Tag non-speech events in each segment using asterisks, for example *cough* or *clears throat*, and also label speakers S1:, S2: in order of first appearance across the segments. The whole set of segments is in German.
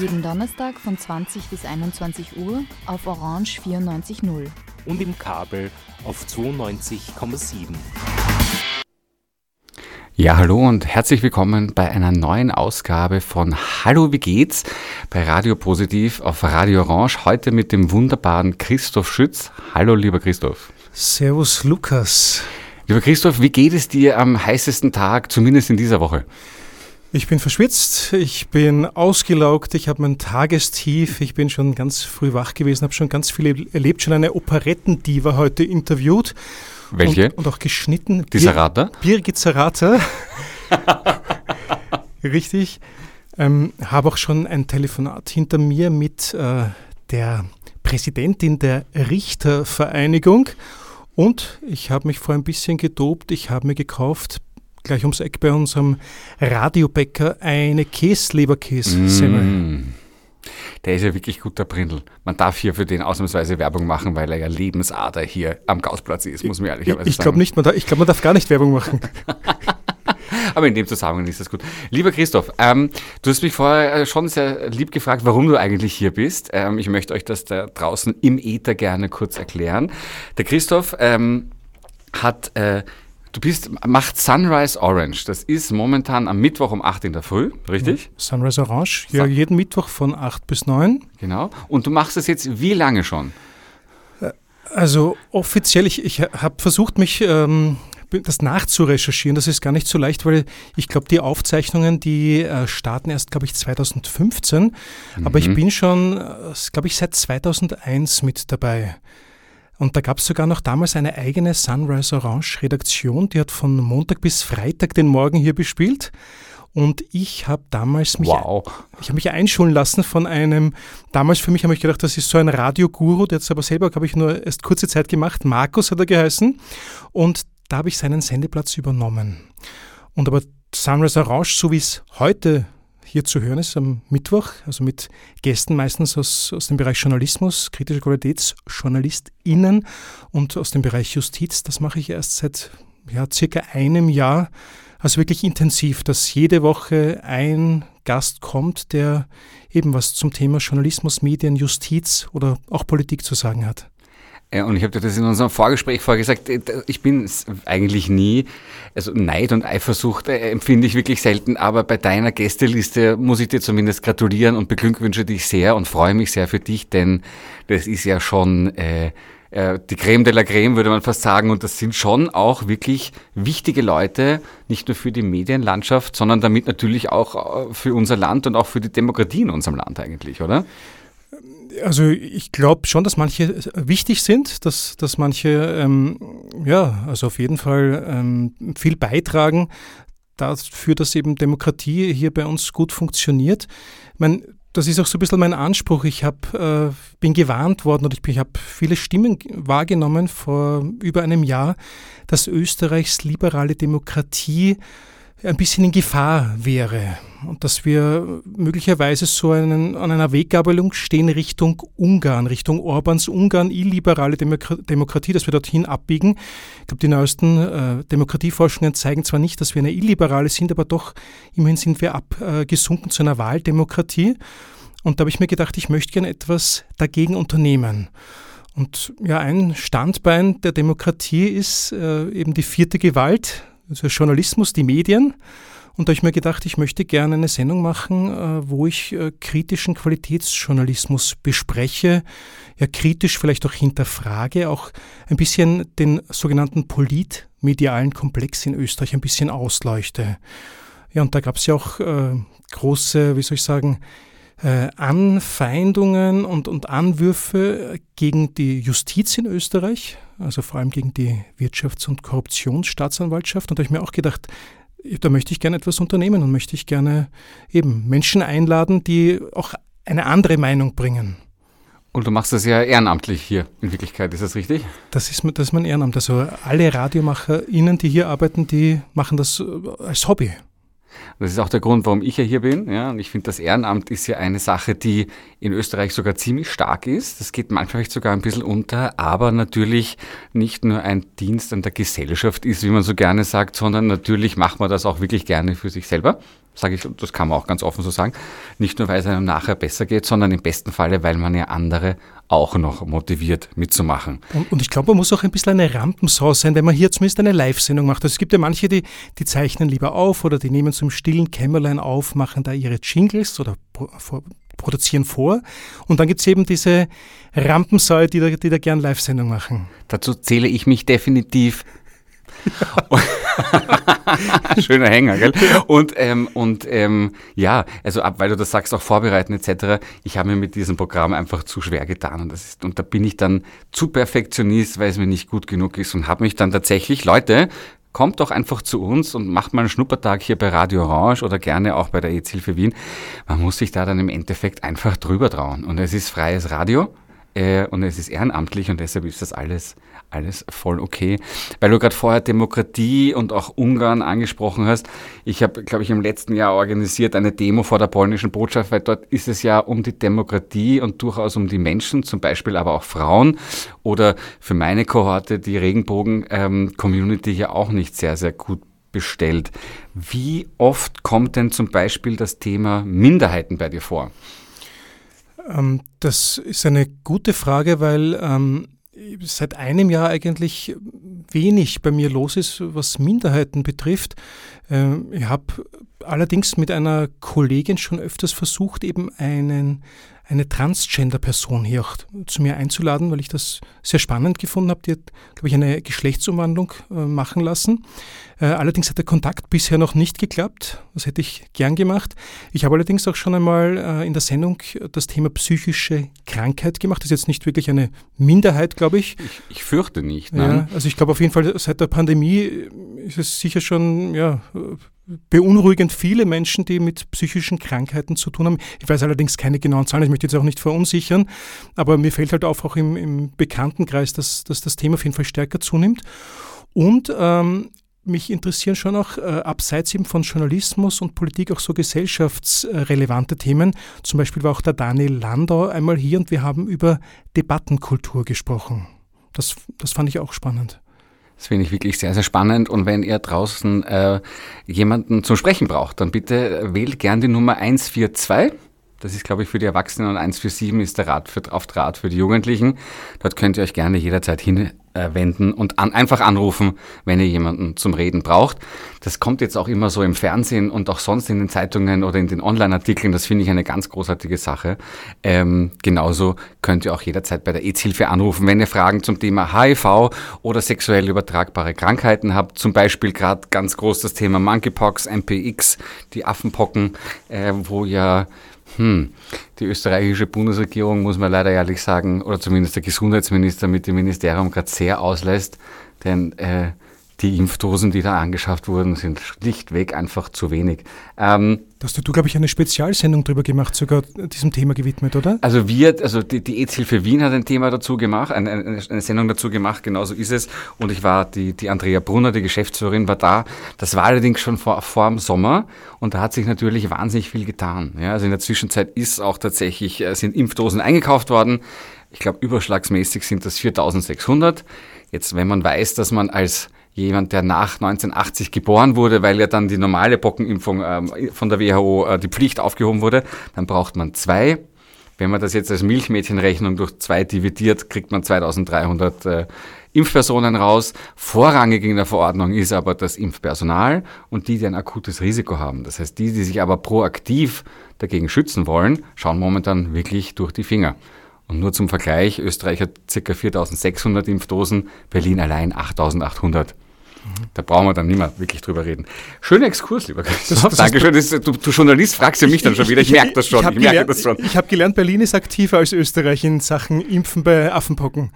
S1: Jeden Donnerstag von 20 bis 21 Uhr auf Orange 94.0.
S2: Und im Kabel auf 92,7.
S3: Ja, hallo und herzlich willkommen bei einer neuen Ausgabe von Hallo, wie geht's? bei Radio Positiv auf Radio Orange. Heute mit dem wunderbaren Christoph Schütz. Hallo, lieber Christoph.
S4: Servus, Lukas.
S3: Lieber Christoph, wie geht es dir am heißesten Tag, zumindest in dieser Woche?
S4: Ich bin verschwitzt, ich bin ausgelaugt, ich habe mein Tagestief, ich bin schon ganz früh wach gewesen, habe schon ganz viel erlebt, schon eine Operettendiva heute interviewt.
S3: Welche?
S4: Und, und auch geschnitten.
S3: Die Sarata?
S4: Birgit Sarata. *laughs* Richtig. Ähm, habe auch schon ein Telefonat hinter mir mit äh, der Präsidentin der Richtervereinigung. Und ich habe mich vor ein bisschen gedopt. Ich habe mir gekauft gleich ums Eck bei unserem Radiobäcker eine Käsleberkässemmel. Mm.
S3: Der ist ja wirklich guter Brindel. Man darf hier für den ausnahmsweise Werbung machen, weil er ja Lebensader hier am Gausplatz ist, muss man ehrlicherweise
S4: ich, ich glaube nicht, man darf, ich glaube, man darf gar nicht Werbung machen. *laughs*
S3: Aber in dem Zusammenhang ist das gut. Lieber Christoph, ähm, du hast mich vorher äh, schon sehr lieb gefragt, warum du eigentlich hier bist. Ähm, ich möchte euch das da draußen im Äther gerne kurz erklären. Der Christoph ähm, hat äh, Du bist, macht Sunrise Orange. Das ist momentan am Mittwoch um 8 in der Früh, richtig?
S4: Sunrise Orange, ja, jeden Mittwoch von 8 bis 9.
S3: Genau. Und du machst das jetzt wie lange schon?
S4: Äh, also offiziell, ich, ich habe versucht, mich ähm, das nachzurecherchieren. Das ist gar nicht so leicht, weil ich glaube, die Aufzeichnungen, die äh, starten erst, glaube ich, 2015. Mhm. Aber ich mhm. bin schon, äh, glaube ich, seit 2001 mit dabei. Und da gab es sogar noch damals eine eigene Sunrise Orange Redaktion, die hat von Montag bis Freitag den Morgen hier bespielt. Und ich habe damals mich,
S3: wow.
S4: ich habe mich einschulen lassen von einem, damals für mich habe ich gedacht, das ist so ein Radioguru, der hat es aber selber, glaube ich, nur erst kurze Zeit gemacht. Markus hat er geheißen. Und da habe ich seinen Sendeplatz übernommen. Und aber Sunrise Orange, so wie es heute hier zu hören ist am Mittwoch, also mit Gästen meistens aus, aus dem Bereich Journalismus, kritische QualitätsjournalistInnen und aus dem Bereich Justiz. Das mache ich erst seit ja, circa einem Jahr, also wirklich intensiv, dass jede Woche ein Gast kommt, der eben was zum Thema Journalismus, Medien, Justiz oder auch Politik zu sagen hat.
S3: Ja, und ich habe dir das in unserem Vorgespräch vorgesagt, äh, ich bin eigentlich nie, also Neid und Eifersucht äh, empfinde ich wirklich selten, aber bei deiner Gästeliste muss ich dir zumindest gratulieren und beglückwünsche dich sehr und freue mich sehr für dich, denn das ist ja schon äh, äh, die Creme de la Creme, würde man fast sagen, und das sind schon auch wirklich wichtige Leute, nicht nur für die Medienlandschaft, sondern damit natürlich auch für unser Land und auch für die Demokratie in unserem Land eigentlich, oder?
S4: Also ich glaube schon, dass manche wichtig sind, dass, dass manche ähm, ja, also auf jeden Fall ähm, viel beitragen dafür, dass eben Demokratie hier bei uns gut funktioniert. Ich meine, das ist auch so ein bisschen mein Anspruch. Ich hab, äh, bin gewarnt worden und ich, ich habe viele Stimmen wahrgenommen vor über einem Jahr, dass Österreichs liberale Demokratie ein bisschen in Gefahr wäre und dass wir möglicherweise so einen, an einer Weggabelung stehen Richtung Ungarn, Richtung Orbans Ungarn, illiberale Demokratie, dass wir dorthin abbiegen. Ich glaube, die neuesten äh, Demokratieforschungen zeigen zwar nicht, dass wir eine illiberale sind, aber doch immerhin sind wir abgesunken äh, zu einer Wahldemokratie. Und da habe ich mir gedacht, ich möchte gerne etwas dagegen unternehmen. Und ja, ein Standbein der Demokratie ist äh, eben die vierte Gewalt, also Journalismus, die Medien. Und da habe ich mir gedacht, ich möchte gerne eine Sendung machen, äh, wo ich äh, kritischen Qualitätsjournalismus bespreche, ja kritisch vielleicht auch hinterfrage, auch ein bisschen den sogenannten politmedialen Komplex in Österreich ein bisschen ausleuchte. Ja, und da gab es ja auch äh, große, wie soll ich sagen, äh, Anfeindungen und, und Anwürfe gegen die Justiz in Österreich, also vor allem gegen die Wirtschafts- und Korruptionsstaatsanwaltschaft. Und da habe ich mir auch gedacht, da möchte ich gerne etwas unternehmen und möchte ich gerne eben Menschen einladen, die auch eine andere Meinung bringen.
S3: Und du machst das ja ehrenamtlich hier in Wirklichkeit, ist das richtig?
S4: Das ist, das ist mein Ehrenamt. Also alle RadiomacherInnen, die hier arbeiten, die machen das äh, als Hobby.
S3: Das ist auch der Grund, warum ich ja hier bin. Ja, und ich finde, das Ehrenamt ist ja eine Sache, die in Österreich sogar ziemlich stark ist. Das geht manchmal vielleicht sogar ein bisschen unter, aber natürlich nicht nur ein Dienst an der Gesellschaft ist, wie man so gerne sagt, sondern natürlich macht man das auch wirklich gerne für sich selber sage ich, das kann man auch ganz offen so sagen, nicht nur, weil es einem nachher besser geht, sondern im besten Falle, weil man ja andere auch noch motiviert mitzumachen.
S4: Und, und ich glaube, man muss auch ein bisschen eine Rampensau sein, wenn man hier zumindest eine Live-Sendung macht. Also es gibt ja manche, die, die zeichnen lieber auf oder die nehmen zum stillen Kämmerlein auf, machen da ihre Jingles oder produzieren vor. Und dann gibt es eben diese Rampensäue, die da, die da gern Live-Sendung machen.
S3: Dazu zähle ich mich definitiv. *laughs* Schöner Hänger, gell? Und, ähm, und ähm, ja, also ab, weil du das sagst, auch vorbereiten etc., ich habe mir mit diesem Programm einfach zu schwer getan. Und, das ist, und da bin ich dann zu Perfektionist, weil es mir nicht gut genug ist und habe mich dann tatsächlich, Leute, kommt doch einfach zu uns und macht mal einen Schnuppertag hier bei Radio Orange oder gerne auch bei der EZ-Hilfe Wien. Man muss sich da dann im Endeffekt einfach drüber trauen. Und es ist freies Radio äh, und es ist ehrenamtlich und deshalb ist das alles alles voll okay. Weil du gerade vorher Demokratie und auch Ungarn angesprochen hast. Ich habe, glaube ich, im letzten Jahr organisiert eine Demo vor der polnischen Botschaft, weil dort ist es ja um die Demokratie und durchaus um die Menschen, zum Beispiel aber auch Frauen oder für meine Kohorte die Regenbogen-Community ja auch nicht sehr, sehr gut bestellt. Wie oft kommt denn zum Beispiel das Thema Minderheiten bei dir vor?
S4: Ähm, das ist eine gute Frage, weil ähm, seit einem Jahr eigentlich wenig bei mir los ist, was Minderheiten betrifft. Ähm, ich habe allerdings mit einer Kollegin schon öfters versucht, eben einen eine Transgender-Person hier auch zu mir einzuladen, weil ich das sehr spannend gefunden habe. Die hat, glaube ich, eine Geschlechtsumwandlung äh, machen lassen. Äh, allerdings hat der Kontakt bisher noch nicht geklappt. Das hätte ich gern gemacht. Ich habe allerdings auch schon einmal äh, in der Sendung das Thema psychische Krankheit gemacht. Das ist jetzt nicht wirklich eine Minderheit, glaube ich.
S3: ich. Ich fürchte nicht.
S4: Ja, also ich glaube auf jeden Fall, seit der Pandemie ist es sicher schon ja, beunruhigend viele Menschen, die mit psychischen Krankheiten zu tun haben. Ich weiß allerdings keine genauen Zahlen, ich möchte jetzt auch nicht verunsichern, aber mir fällt halt auf, auch im, im Bekanntenkreis, dass, dass, das Thema auf jeden Fall stärker zunimmt. Und ähm, mich interessieren schon auch äh, abseits eben von Journalismus und Politik auch so gesellschaftsrelevante Themen. Zum Beispiel war auch der Daniel Landau einmal hier und wir haben über Debattenkultur gesprochen. Das, das fand ich auch spannend.
S3: Das finde ich wirklich sehr, sehr spannend. Und wenn ihr draußen äh, jemanden zum Sprechen braucht, dann bitte wählt gern die Nummer 142. Das ist, glaube ich, für die Erwachsenen und 147 ist der Rat für, auf Draht für die Jugendlichen. Dort könnt ihr euch gerne jederzeit hinwenden und an, einfach anrufen, wenn ihr jemanden zum Reden braucht. Das kommt jetzt auch immer so im Fernsehen und auch sonst in den Zeitungen oder in den Online-Artikeln. Das finde ich eine ganz großartige Sache. Ähm, genauso könnt ihr auch jederzeit bei der AIDS-Hilfe anrufen, wenn ihr Fragen zum Thema HIV oder sexuell übertragbare Krankheiten habt. Zum Beispiel gerade ganz groß das Thema Monkeypox, MPX, die Affenpocken, äh, wo ja hm. Die österreichische Bundesregierung, muss man leider ehrlich sagen, oder zumindest der Gesundheitsminister mit dem Ministerium gerade sehr auslässt, denn äh, die Impfdosen, die da angeschafft wurden, sind schlichtweg einfach zu wenig.
S4: Ähm, da hast du, du glaube ich, eine Spezialsendung drüber gemacht, sogar diesem Thema gewidmet, oder?
S3: Also wir, also die, die AIDS-Hilfe Wien hat ein Thema dazu gemacht, eine, eine, Sendung dazu gemacht, genauso ist es. Und ich war, die, die Andrea Brunner, die Geschäftsführerin, war da. Das war allerdings schon vor, vor dem Sommer und da hat sich natürlich wahnsinnig viel getan. Ja, also in der Zwischenzeit ist auch tatsächlich, äh, sind Impfdosen eingekauft worden. Ich glaube, überschlagsmäßig sind das 4600. Jetzt, wenn man weiß, dass man als jemand, der nach 1980 geboren wurde, weil ja dann die normale Pockenimpfung ähm, von der WHO äh, die Pflicht aufgehoben wurde, dann braucht man zwei. Wenn man das jetzt als Milchmädchenrechnung durch zwei dividiert, kriegt man 2300 äh, Impfpersonen raus. Vorrangig in der Verordnung ist aber das Impfpersonal und die, die ein akutes Risiko haben. Das heißt, die, die sich aber proaktiv dagegen schützen wollen, schauen momentan wirklich durch die Finger. Und nur zum Vergleich, Österreich hat ca. 4600 Impfdosen, Berlin allein 8800. Da brauchen wir dann nicht mehr wirklich drüber reden. Schöner Exkurs, lieber Christoph. Dankeschön. Das, du, du, Journalist fragst ja mich dann schon wieder. Ich, ich merke das schon.
S4: Ich, ich merke das schon. Ich habe gelernt, Berlin ist aktiver als Österreich in Sachen Impfen bei Affenpocken.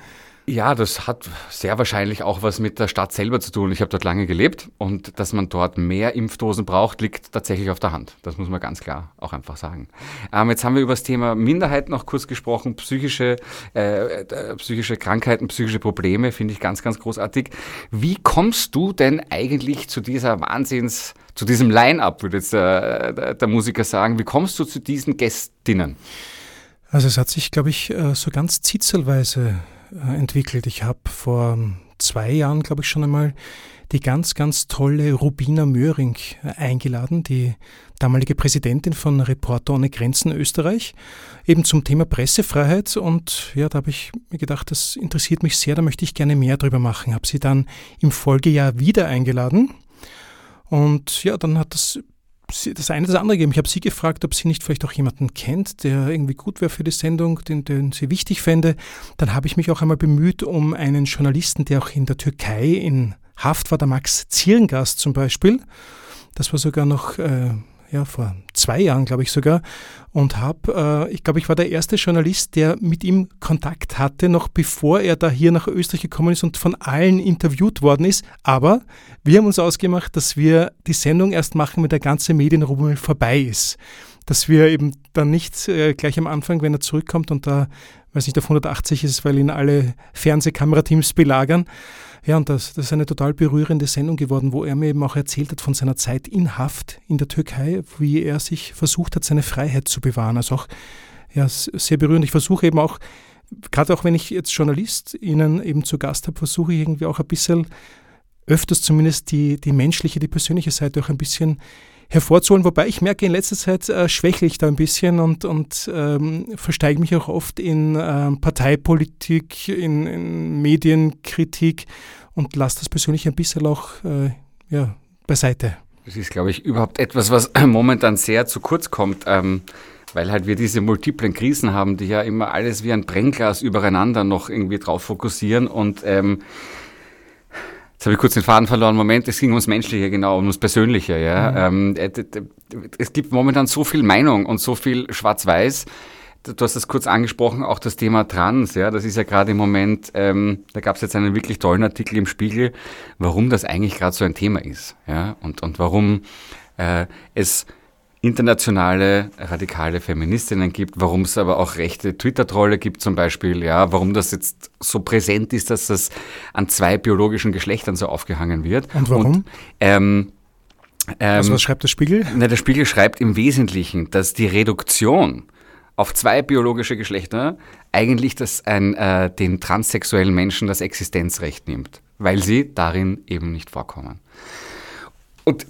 S3: Ja, das hat sehr wahrscheinlich auch was mit der Stadt selber zu tun. Ich habe dort lange gelebt und dass man dort mehr Impfdosen braucht, liegt tatsächlich auf der Hand. Das muss man ganz klar auch einfach sagen. Ähm, jetzt haben wir über das Thema Minderheit noch kurz gesprochen, psychische, äh, äh, psychische Krankheiten, psychische Probleme, finde ich ganz, ganz großartig. Wie kommst du denn eigentlich zu dieser Wahnsinns, zu diesem Line-up, würde jetzt äh, der Musiker sagen, wie kommst du zu diesen Gästinnen?
S4: Also es hat sich, glaube ich, äh, so ganz zitzelweise entwickelt. Ich habe vor zwei Jahren, glaube ich, schon einmal die ganz, ganz tolle Rubina Möhring äh, eingeladen, die damalige Präsidentin von Reporter ohne Grenzen Österreich, eben zum Thema Pressefreiheit. Und ja, da habe ich mir gedacht, das interessiert mich sehr, da möchte ich gerne mehr drüber machen. Habe sie dann im Folgejahr wieder eingeladen. Und ja, dann hat das das eine das andere gegeben. Ich habe sie gefragt, ob sie nicht vielleicht auch jemanden kennt, der irgendwie gut wäre für die Sendung, den, den sie wichtig fände. Dann habe ich mich auch einmal bemüht um einen Journalisten, der auch in der Türkei in Haft war, der Max Zierngast zum Beispiel. Das war sogar noch äh, ja, vor zwei Jahren, glaube ich sogar, und habe, äh, ich glaube, ich war der erste Journalist, der mit ihm Kontakt hatte, noch bevor er da hier nach Österreich gekommen ist und von allen interviewt worden ist. Aber wir haben uns ausgemacht, dass wir die Sendung erst machen, wenn der ganze Medienrummel vorbei ist. Dass wir eben dann nicht äh, gleich am Anfang, wenn er zurückkommt und da, weiß nicht, auf 180 ist, weil ihn alle Fernsehkamerateams belagern, ja, und das, das ist eine total berührende Sendung geworden, wo er mir eben auch erzählt hat von seiner Zeit in Haft in der Türkei, wie er sich versucht hat, seine Freiheit zu bewahren. Also auch ja, sehr berührend. Ich versuche eben auch, gerade auch wenn ich jetzt Journalist Ihnen eben zu Gast habe, versuche ich irgendwie auch ein bisschen öfters zumindest die, die menschliche, die persönliche Seite auch ein bisschen hervorzuholen. Wobei ich merke, in letzter Zeit äh, schwächle ich da ein bisschen und, und ähm, versteige mich auch oft in ähm, Parteipolitik, in, in, Medienkritik und lasse das persönlich ein bisschen auch äh, ja, beiseite.
S3: Das ist, glaube ich, überhaupt etwas, was *clears throat* momentan sehr zu kurz kommt. Ähm weil halt wir diese multiplen Krisen haben, die ja immer alles wie ein Brennglas übereinander noch irgendwie drauf fokussieren und ähm, Jetzt habe ich kurz den Faden verloren. Moment, es ging ums Menschliche, genau, ums Persönliche. Ja. Mhm. Ähm, es gibt momentan so viel Meinung und so viel Schwarz-Weiß. Du hast das kurz angesprochen, auch das Thema Trans. Ja, das ist ja gerade im Moment. Ähm, da gab es jetzt einen wirklich tollen Artikel im Spiegel, warum das eigentlich gerade so ein Thema ist. Ja, und und warum äh, es internationale radikale Feministinnen gibt, warum es aber auch rechte Twitter-Trolle gibt zum Beispiel, ja, warum das jetzt so präsent ist, dass das an zwei biologischen Geschlechtern so aufgehangen wird.
S4: Und warum? Und, ähm, ähm, also was schreibt der Spiegel?
S3: Na, der Spiegel schreibt im Wesentlichen, dass die Reduktion auf zwei biologische Geschlechter eigentlich das ein, äh, den transsexuellen Menschen das Existenzrecht nimmt, weil sie darin eben nicht vorkommen. Und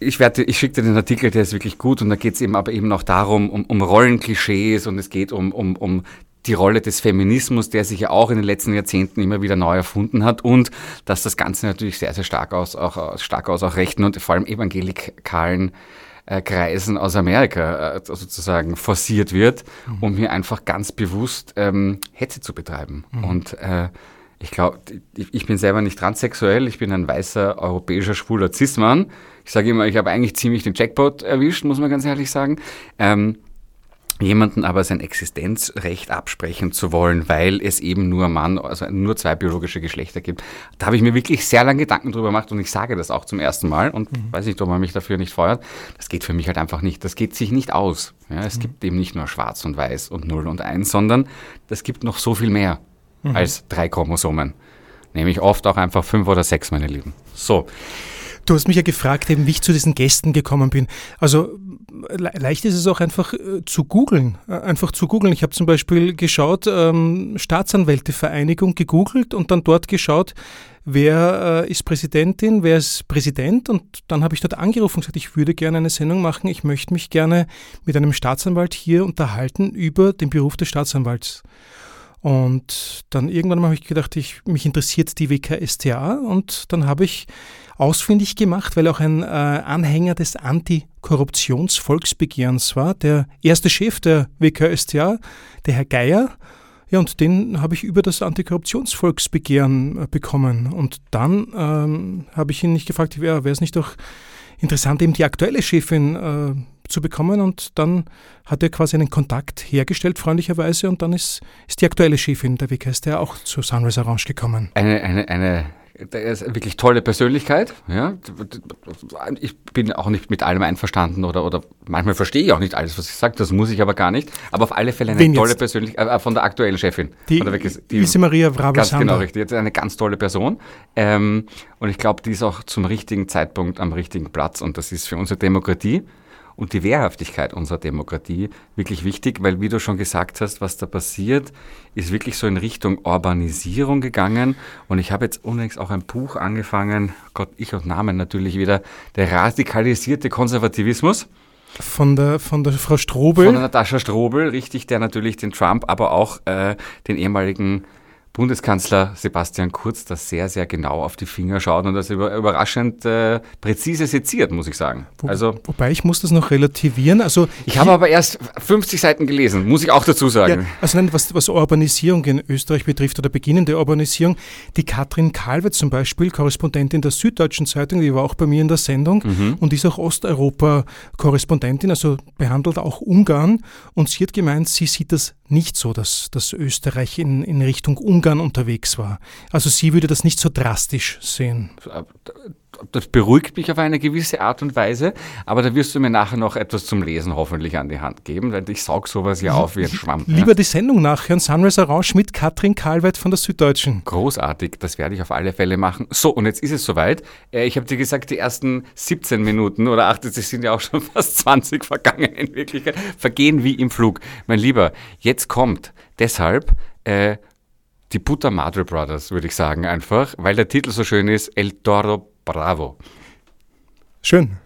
S3: ich, werde, ich schicke dir den Artikel, der ist wirklich gut und da geht es eben aber eben auch darum, um, um Rollenklischees und es geht um, um, um die Rolle des Feminismus, der sich ja auch in den letzten Jahrzehnten immer wieder neu erfunden hat und dass das Ganze natürlich sehr, sehr stark aus, auch stark aus auch rechten und vor allem evangelikalen äh, Kreisen aus Amerika äh, sozusagen forciert wird, mhm. um hier einfach ganz bewusst ähm, Hetze zu betreiben. Mhm. Und äh, ich glaube, ich bin selber nicht transsexuell, ich bin ein weißer europäischer schwuler Cis-Mann. Ich sage immer, ich habe eigentlich ziemlich den Jackpot erwischt, muss man ganz ehrlich sagen. Ähm, jemanden aber sein Existenzrecht absprechen zu wollen, weil es eben nur Mann, also nur zwei biologische Geschlechter gibt. Da habe ich mir wirklich sehr lange Gedanken drüber gemacht und ich sage das auch zum ersten Mal und mhm. weiß nicht, ob man mich dafür nicht feuert. Das geht für mich halt einfach nicht. Das geht sich nicht aus. Ja, es mhm. gibt eben nicht nur schwarz und weiß und 0 und 1, sondern das gibt noch so viel mehr mhm. als drei Chromosomen. Nämlich oft auch einfach fünf oder sechs, meine Lieben. So.
S4: Du hast mich ja gefragt, eben, wie ich zu diesen Gästen gekommen bin. Also leicht ist es auch einfach äh, zu googeln. Äh, einfach zu googeln. Ich habe zum Beispiel geschaut, ähm, Staatsanwältevereinigung gegoogelt und dann dort geschaut, wer äh, ist Präsidentin, wer ist Präsident und dann habe ich dort angerufen und gesagt, ich würde gerne eine Sendung machen, ich möchte mich gerne mit einem Staatsanwalt hier unterhalten über den Beruf des Staatsanwalts. Und dann irgendwann habe ich gedacht, ich, mich interessiert die WKStA und dann habe ich ausfindig gemacht, weil auch ein äh, Anhänger des Antikorruptionsvolksbegehrens war, der erste Chef der WKStA, der Herr Geier. Ja, und den habe ich über das Antikorruptionsvolksbegehren äh, bekommen. Und dann ähm, habe ich ihn nicht gefragt, wäre es nicht doch interessant, eben die aktuelle Chefin äh, zu bekommen und dann hat er quasi einen Kontakt hergestellt, freundlicherweise, und dann ist, ist die aktuelle Chefin der WKStR auch zu Sunrise Orange gekommen.
S3: Eine, eine, eine wirklich tolle Persönlichkeit. Ja. Ich bin auch nicht mit allem einverstanden oder, oder manchmal verstehe ich auch nicht alles, was ich sage, das muss ich aber gar nicht. Aber auf alle Fälle eine
S4: Wen
S3: tolle
S4: jetzt?
S3: Persönlichkeit äh, von der aktuellen Chefin.
S4: Die,
S3: von der WKS die
S4: Ise Maria
S3: Ganz genau, richtig. Jetzt eine ganz tolle Person. Ähm, und ich glaube, die ist auch zum richtigen Zeitpunkt am richtigen Platz. Und das ist für unsere Demokratie und die Wehrhaftigkeit unserer Demokratie wirklich wichtig, weil, wie du schon gesagt hast, was da passiert, ist wirklich so in Richtung Urbanisierung gegangen. Und ich habe jetzt unlängst auch ein Buch angefangen, Gott, ich und Namen natürlich wieder, der radikalisierte Konservativismus
S4: Von der, von der Frau
S3: von
S4: Strobel.
S3: Natascha Strobel, richtig, der natürlich den Trump, aber auch äh, den ehemaligen Bundeskanzler Sebastian Kurz da sehr, sehr genau auf die Finger schaut und das über, überraschend äh, präzise seziert, muss ich sagen.
S4: Wo,
S3: Also
S4: wobei ich muss das noch relativieren. Also
S3: ich habe aber erst 50 Seiten gelesen, muss ich auch dazu
S4: Ja,
S3: sagen.
S4: also nein, was, was Urbanisierung in Österreich betrifft oder beginnende Urbanisierung, die Katrin Kalwet zum Beispiel, Korrespondentin der Süddeutschen Zeitung, die war auch bei mir in der Sendung und ist auch Osteuropa-Korrespondentin, also behandelt auch Ungarn und sie hat gemeint, sie sieht das nicht so, dass, dass Österreich in, in Richtung Ungarn unterwegs war. Also sie würde das nicht so drastisch sehen.
S3: Das beruhigt mich auf eine gewisse Art und Weise, aber da wirst du mir nachher noch etwas zum Lesen hoffentlich an die Hand geben, weil ich saug sowas ja auf wie ein Schwamm. ja.
S4: Lieber die Sendung nachhören, Sunrise Orange mit Katrin Kalweit von der Süddeutschen.
S3: Großartig, das werde ich auf alle Fälle machen. So, und jetzt ist es soweit. Äh, Ich habe dir gesagt, die ersten 17 Minuten oder 8, es sind ja auch schon *laughs* fast 20 vergangen in Wirklichkeit, vergehen wie im Flug. Mein Lieber, jetzt kommt deshalb äh, die Puta Madre Brothers, würde ich sagen einfach, weil der Titel so schön ist, El Toro Bravo.
S4: Schön.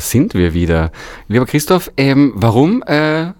S3: Sind wir wieder. Lieber Christoph, ähm, warum äh,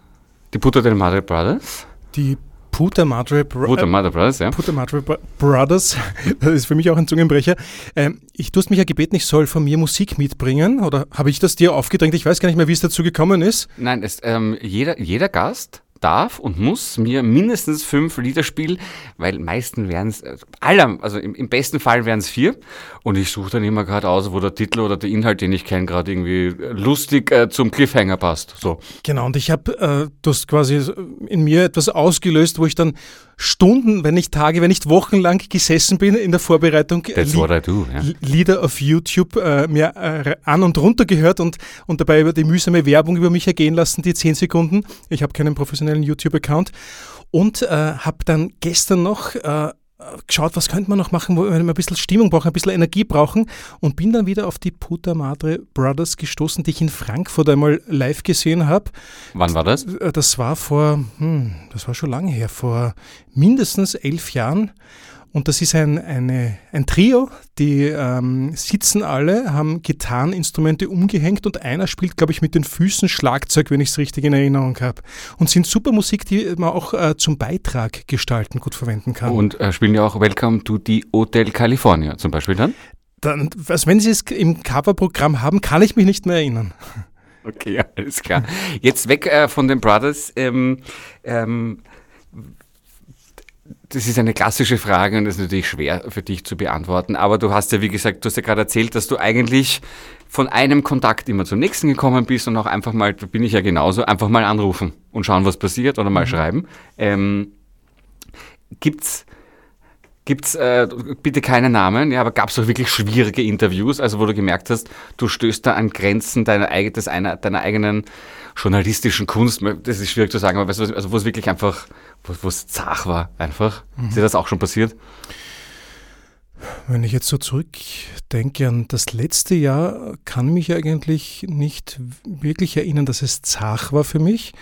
S3: die Puta del Madre Brothers?
S4: Die Puta Madre, Bro
S3: Puta
S4: äh,
S3: Madre Brothers, ja.
S4: Puta Madre Bro Brothers, *laughs* das ist für mich auch ein Zungenbrecher. Ähm, ich, du hast mich ja gebeten, ich soll von mir Musik mitbringen, oder habe ich das dir aufgedrängt? Ich weiß gar nicht mehr, wie es dazu gekommen ist.
S3: Nein, es, ähm, jeder, jeder Gast darf und muss mir mindestens fünf Lieder spielen, weil meisten wären es, aller, also im, im besten Fall wären es vier. Und ich suche dann immer gerade aus, wo der Titel oder der Inhalt, den ich kenne, gerade irgendwie lustig äh, zum Cliffhanger passt. So.
S4: Genau, und ich habe, äh, du hast quasi in mir etwas ausgelöst, wo ich dann Stunden, wenn nicht Tage, wenn nicht Wochen lang gesessen bin in der Vorbereitung. äh,
S3: That's what I do.
S4: L- Lieder auf YouTube äh, mir äh, an und runter gehört und, und dabei über die mühsame Werbung über mich ergehen lassen, die 10 Sekunden. Ich habe keinen professionellen YouTube-Account. Und äh, habe dann gestern noch äh, geschaut, was könnte man noch machen, wo wir ein bisschen Stimmung brauchen, ein bisschen Energie brauchen und bin dann wieder auf die Puta Madre Brothers gestoßen, die ich in Frankfurt einmal live gesehen habe.
S3: Wann war das?
S4: Äh, Das war vor, hm, das war schon lange her, vor mindestens elf Jahren. Und das ist ein, eine, ein Trio, die ähm, sitzen alle, haben Gitarreninstrumente umgehängt und einer spielt, glaube ich, mit den Füßen Schlagzeug, wenn ich es richtig in Erinnerung habe. Und sind super Musik, die man auch äh, zum Beitrag gestalten gut verwenden kann.
S3: Und äh, spielen ja auch Welcome to the Hotel California zum Beispiel dann?
S4: dann, also wenn sie es im Coverprogramm haben, kann ich mich nicht mehr erinnern.
S3: Okay, *laughs* alles klar. Jetzt weg äh, von den Brothers. Ähm, ähm, das ist eine klassische Frage und das ist natürlich schwer für dich zu beantworten. Aber du hast ja, wie gesagt, du hast ja gerade erzählt, dass du eigentlich von einem Kontakt immer zum nächsten gekommen bist und auch einfach mal, da bin ich ja genauso, einfach mal anrufen und schauen, was passiert oder mal schreiben. Ähm, gibt's Gibt's äh, bitte keine Namen, ja, aber gab es auch wirklich schwierige Interviews, also wo du gemerkt hast, du stößt da an Grenzen deiner, eig- des einer, deiner eigenen journalistischen Kunst. Das ist schwierig zu sagen, aber weißt du, was- also wo es wirklich einfach, wo es zach war, einfach. Ist dir das auch schon passiert?
S4: Wenn ich jetzt so zurückdenke an das letzte Jahr, kann mich eigentlich nicht wirklich erinnern, dass es zach war für mich.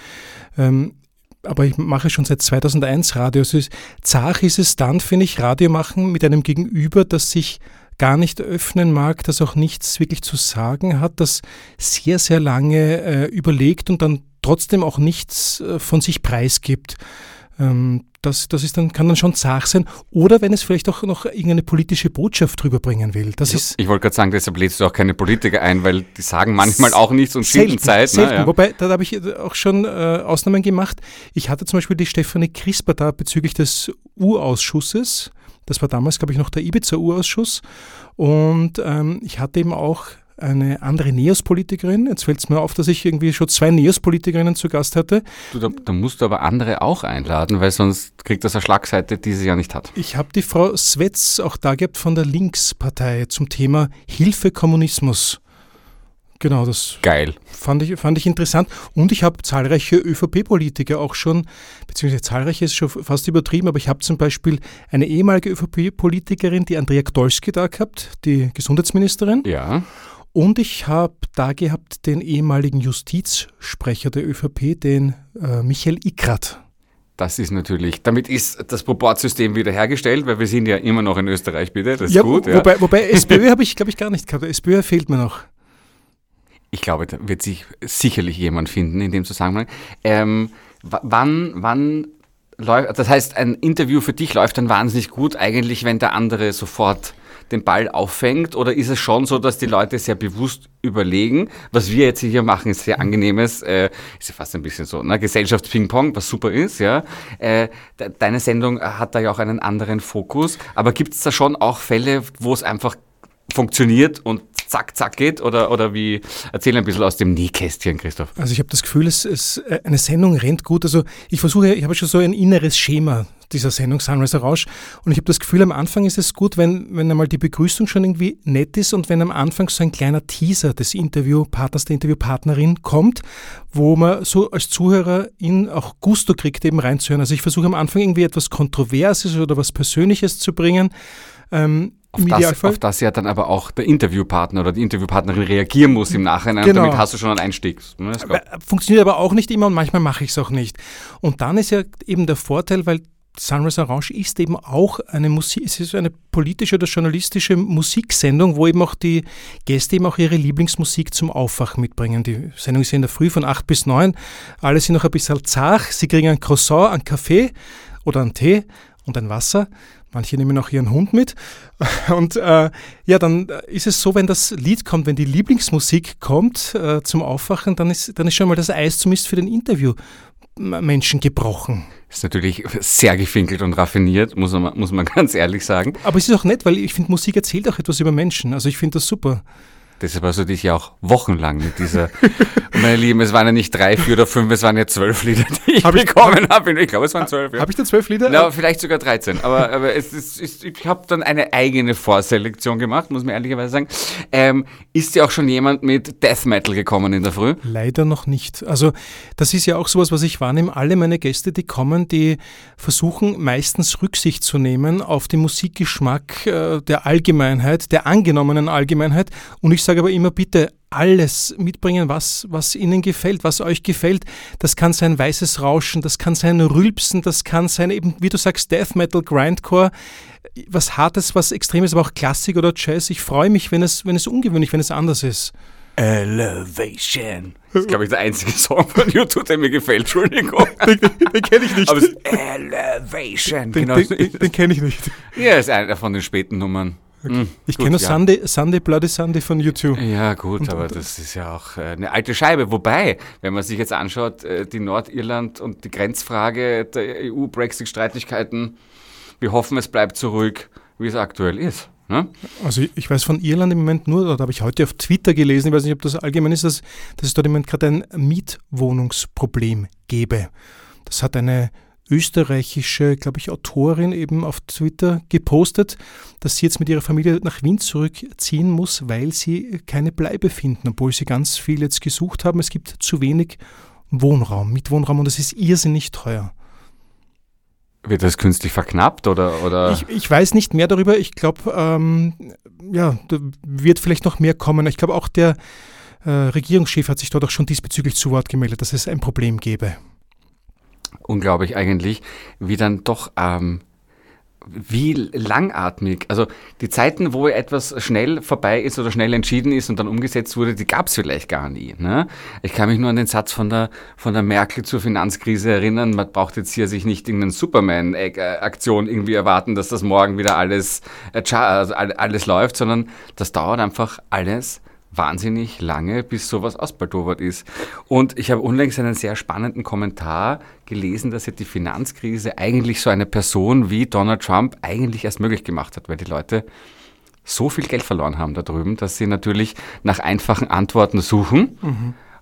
S4: Ähm, aber ich mache schon seit 2001 Radio. Es- zach ist es dann, finde ich, Radio machen mit einem Gegenüber, das sich gar nicht öffnen mag, das auch nichts wirklich zu sagen hat, das sehr, sehr lange äh, überlegt und dann trotzdem auch nichts äh, von sich preisgibt. Ähm, das, das ist dann, kann dann schon zach sein. Oder wenn es vielleicht auch noch irgendeine politische Botschaft drüber bringen will. Das ist
S3: Ich wollte gerade sagen, deshalb lädst du auch keine Politiker ein, weil die sagen manchmal auch nichts und schinden Zeit.
S4: selten.
S3: Ja.
S4: Wobei, da habe ich auch schon äh, Ausnahmen gemacht. Ich hatte zum Beispiel die Stefanie Crisper da bezüglich des U-Ausschusses. Das war damals, glaube ich, noch der Ibiza-U-Ausschuss. Und ähm, ich hatte eben auch eine andere Neos-Politikerin. Jetzt fällt es mir auf, dass ich irgendwie schon zwei Neos-Politikerinnen zu Gast hatte.
S3: Du, da, da musst du aber andere auch einladen, weil sonst kriegt das eine Schlagseite, die sie ja nicht hat.
S4: Ich habe die Frau Svetz auch da gehabt von der Linkspartei zum Thema Hilfe Kommunismus. Genau, das
S3: Geil.
S4: fand ich, fand ich interessant. Und ich habe zahlreiche ÖVP-Politiker auch schon, beziehungsweise zahlreiche ist schon fast übertrieben, aber ich habe zum Beispiel eine ehemalige ÖVP-Politikerin, die Andrea Gdolski da gehabt, die Gesundheitsministerin.
S3: Ja.
S4: Und ich habe da gehabt den ehemaligen Justizsprecher der ÖVP, den äh, Michael Ickrat.
S3: Das ist natürlich, damit ist das Proportsystem wiederhergestellt, weil wir sind ja immer noch in Österreich, bitte. Das ist gut. Ja.
S4: Wobei, wobei SPÖ habe ich, glaube ich, gar nicht gehabt. SPÖ fehlt mir noch.
S3: Ich glaube, da wird sich sicherlich jemand finden in dem Zusammenhang. Ähm, wann, wann läuft, das heißt, ein Interview für dich läuft dann wahnsinnig gut, eigentlich, wenn der andere sofort den Ball auffängt? Oder ist es schon so, dass die Leute sehr bewusst überlegen, was wir jetzt hier machen, ist sehr angenehmes, äh, ist ja fast ein bisschen so, ne? Gesellschaftsping-Pong, was super ist, ja. Äh, de deine Sendung hat da ja auch einen anderen Fokus, aber gibt es da schon auch Fälle, wo es einfach funktioniert und zack, zack geht? Oder, oder wie? Erzähl ein bisschen aus dem Nähkästchen, Christoph.
S4: Also ich habe das Gefühl, es, es, äh, eine Sendung rennt gut. Also ich versuche, ich habe schon so ein inneres Schema dieser Sendung Sunrise Rausch und ich habe das Gefühl, am Anfang ist es gut, wenn, wenn einmal die Begrüßung schon irgendwie nett ist und wenn am Anfang so ein kleiner Teaser des Interviewpartners, der Interviewpartnerin kommt, wo man so als Zuhörerin auch Gusto kriegt, eben reinzuhören. Also ich versuche am Anfang irgendwie etwas Kontroverses oder was Persönliches zu bringen. Ähm,
S3: Auf das, auf das ja dann aber auch der Interviewpartner oder die Interviewpartnerin reagieren muss im Nachhinein.
S4: Genau.
S3: Damit hast du schon einen Einstieg. Ne.
S4: Äh, Funktioniert aber auch nicht immer und manchmal mache ich es auch nicht. Und dann ist ja eben der Vorteil, weil Sunrise Orange ist eben auch eine Musik, es ist eine politische oder journalistische Musiksendung, wo eben auch die Gäste eben auch ihre Lieblingsmusik zum Aufwachen mitbringen. Die Sendung ist ja in der Früh von 8 bis 9. Alle sind noch ein bisschen zart. Sie kriegen ein Croissant, einen Kaffee oder einen Tee und ein Wasser. Manche nehmen auch ihren Hund mit. *laughs* Und äh, ja, dann ist es so, wenn das Lied kommt, wenn die Lieblingsmusik kommt äh, zum Aufwachen, dann ist, dann ist schon mal das Eis zumindest für den Interviewmenschen gebrochen.
S3: Ist natürlich sehr gefinkelt und raffiniert, muss man, muss man *laughs* ganz ehrlich sagen.
S4: Aber es ist auch nett, weil ich finde, Musik erzählt auch etwas über Menschen. Also ich finde das super.
S3: Deshalb hast du dich ja auch wochenlang mit dieser, *laughs* meine Lieben, es waren ja nicht drei, vier oder fünf, es waren ja zwölf Lieder, die ich,
S4: Hab ich-
S3: bekommen habe. Ich glaube, es waren zwölf. Ja.
S4: Habe ich da zwölf Lieder?
S3: Na, vielleicht sogar 13, aber, aber es ist, ist, ich habe dann eine eigene Vorselektion gemacht, muss man ehrlicherweise sagen. Ähm, ist ja auch schon jemand mit Death Metal gekommen in der Früh?
S4: Leider noch nicht. Also das ist ja auch sowas, was ich wahrnehme. Alle meine Gäste, die kommen, die versuchen meistens Rücksicht zu nehmen auf den Musikgeschmack äh, der Allgemeinheit, der angenommenen Allgemeinheit. Und ich sage aber immer, bitte alles mitbringen, was, was Ihnen gefällt, was euch gefällt. Das kann sein weißes Rauschen, das kann sein Rülpsen, das kann sein eben, wie du sagst, Death Metal, Grindcore, was Hartes, was Extremes, aber auch Klassik oder Jazz. Ich freue mich, wenn es, wenn es ungewöhnlich, wenn es anders ist.
S3: Elevation. Das ist, glaube ich, der einzige Song von YouTube, der mir gefällt. Entschuldigung. *laughs*
S4: Den, den kenne ich nicht.
S3: Aber es Elevation.
S4: Den,
S3: genau.
S4: den, den, den kenne ich nicht.
S3: ja, ist einer von den späten Nummern. Hm,
S4: Ich
S3: gut,
S4: kenne nur
S3: ja.
S4: Sunday, Sunday Bloody Sunday von YouTube.
S3: Ja, gut, aber das ist ja auch äh, eine alte Scheibe. Wobei, wenn man sich jetzt anschaut, äh, die Nordirland und die Grenzfrage der EU-Brexit-Streitigkeiten, wir hoffen, es bleibt so ruhig, wie es aktuell ist. Ne?
S4: Also ich- ich weiß von Irland im Moment nur, da habe ich heute auf Twitter gelesen, ich weiß nicht, ob das allgemein ist, dass, dass es dort im Moment gerade ein Mietwohnungsproblem gäbe. Das hat eine österreichische, glaube ich, Autorin eben auf Twitter gepostet, dass sie jetzt mit ihrer Familie nach Wien zurückziehen muss, weil sie keine Bleibe finden, obwohl sie ganz viel jetzt gesucht haben. Es gibt zu wenig Wohnraum, Mietwohnraum und es ist irrsinnig teuer.
S3: Wird das künstlich verknappt oder? oder?
S4: Ich, ich weiß nicht mehr darüber. Ich glaube, ähm, ja, da wird vielleicht noch mehr kommen. Ich glaube, auch der äh, Regierungschef hat sich dort auch schon diesbezüglich zu Wort gemeldet, dass es ein Problem gäbe.
S3: Unglaublich eigentlich, wie dann doch, ähm, wie langatmig, also die Zeiten, wo etwas schnell vorbei ist oder schnell entschieden ist und dann umgesetzt wurde, die gab es vielleicht gar nie. Ne? Ich kann mich nur an den Satz von der, von der Merkel zur Finanzkrise erinnern, man braucht jetzt hier sich nicht irgendeine Superman-Aktion irgendwie erwarten, dass das morgen wieder alles, äh, also all- alles läuft, sondern das dauert einfach alles wahnsinnig lange, bis sowas ausbaldowert ist. Und ich habe unlängst einen sehr spannenden Kommentar gelesen, dass ja die Finanzkrise eigentlich so eine Person wie Donald Trump eigentlich erst möglich gemacht hat, weil die Leute so viel Geld verloren haben da drüben, dass sie natürlich nach einfachen Antworten suchen.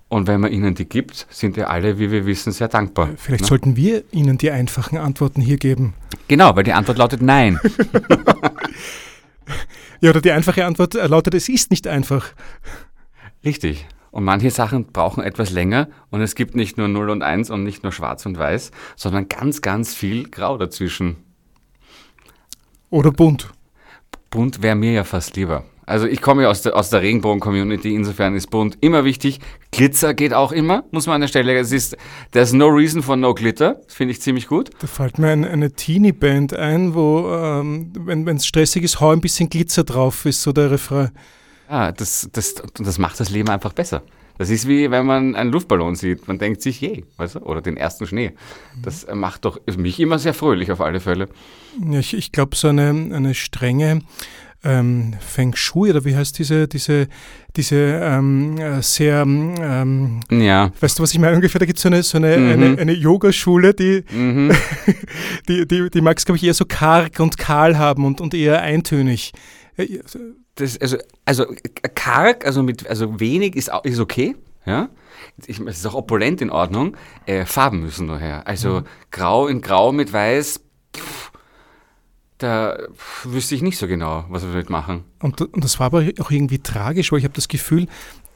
S3: Und wenn man ihnen die gibt, sind ja alle, wie wir wissen, sehr dankbar.
S4: Vielleicht
S3: ne?
S4: sollten wir Ihnen die einfachen Antworten hier geben.
S3: Genau, weil die Antwort lautet Nein. *laughs* *laughs*
S4: Ja, oder die einfache Antwort äh, lautet, es ist nicht einfach.
S3: Richtig. Und manche Sachen brauchen etwas länger und es gibt nicht nur 0 und 1 und nicht nur schwarz und weiß, sondern ganz, ganz viel Grau dazwischen.
S4: Oder bunt.
S3: Bunt wäre mir ja fast lieber. Also ich komme ja aus der, aus der Regenbogen-Community, insofern ist bunt immer wichtig. Glitzer geht auch immer, muss man an der Stelle, es ist, there's no reason for no glitter, das finde ich ziemlich gut.
S4: Da fällt mir ein, eine Teenie-Band ein, wo, ähm, wenn es stressig ist, hau ein bisschen Glitzer drauf, ist so der Refrain.
S3: Ja, das, das, und das macht das Leben einfach besser. Das ist wie wenn man einen Luftballon sieht. Man denkt sich, je, weißt du? oder den ersten Schnee. Das macht doch mich immer sehr fröhlich auf alle Fälle.
S4: Ja, ich ich glaube, so eine, eine strenge ähm, Feng Shui, oder wie heißt diese, diese, diese ähm, äh, sehr, ähm,
S3: Ja.
S4: weißt du, was ich meine ungefähr? Da gibt so es eine, so eine,
S3: Mhm.
S4: eine, eine Yogaschule, die,
S3: Mhm. *laughs*
S4: die, die, die mag es, glaube ich, eher so karg und kahl haben und, und eher eintönig. Äh,
S3: Das, also, also karg, also mit, also wenig ist, ist okay, ja. Ich, es ist auch opulent in Ordnung. Äh, Farben müssen nur her. Also grau in grau mit weiß, pff, da wüsste ich nicht so genau, was wir damit machen.
S4: Und, und das war aber auch irgendwie tragisch, weil ich habe das Gefühl,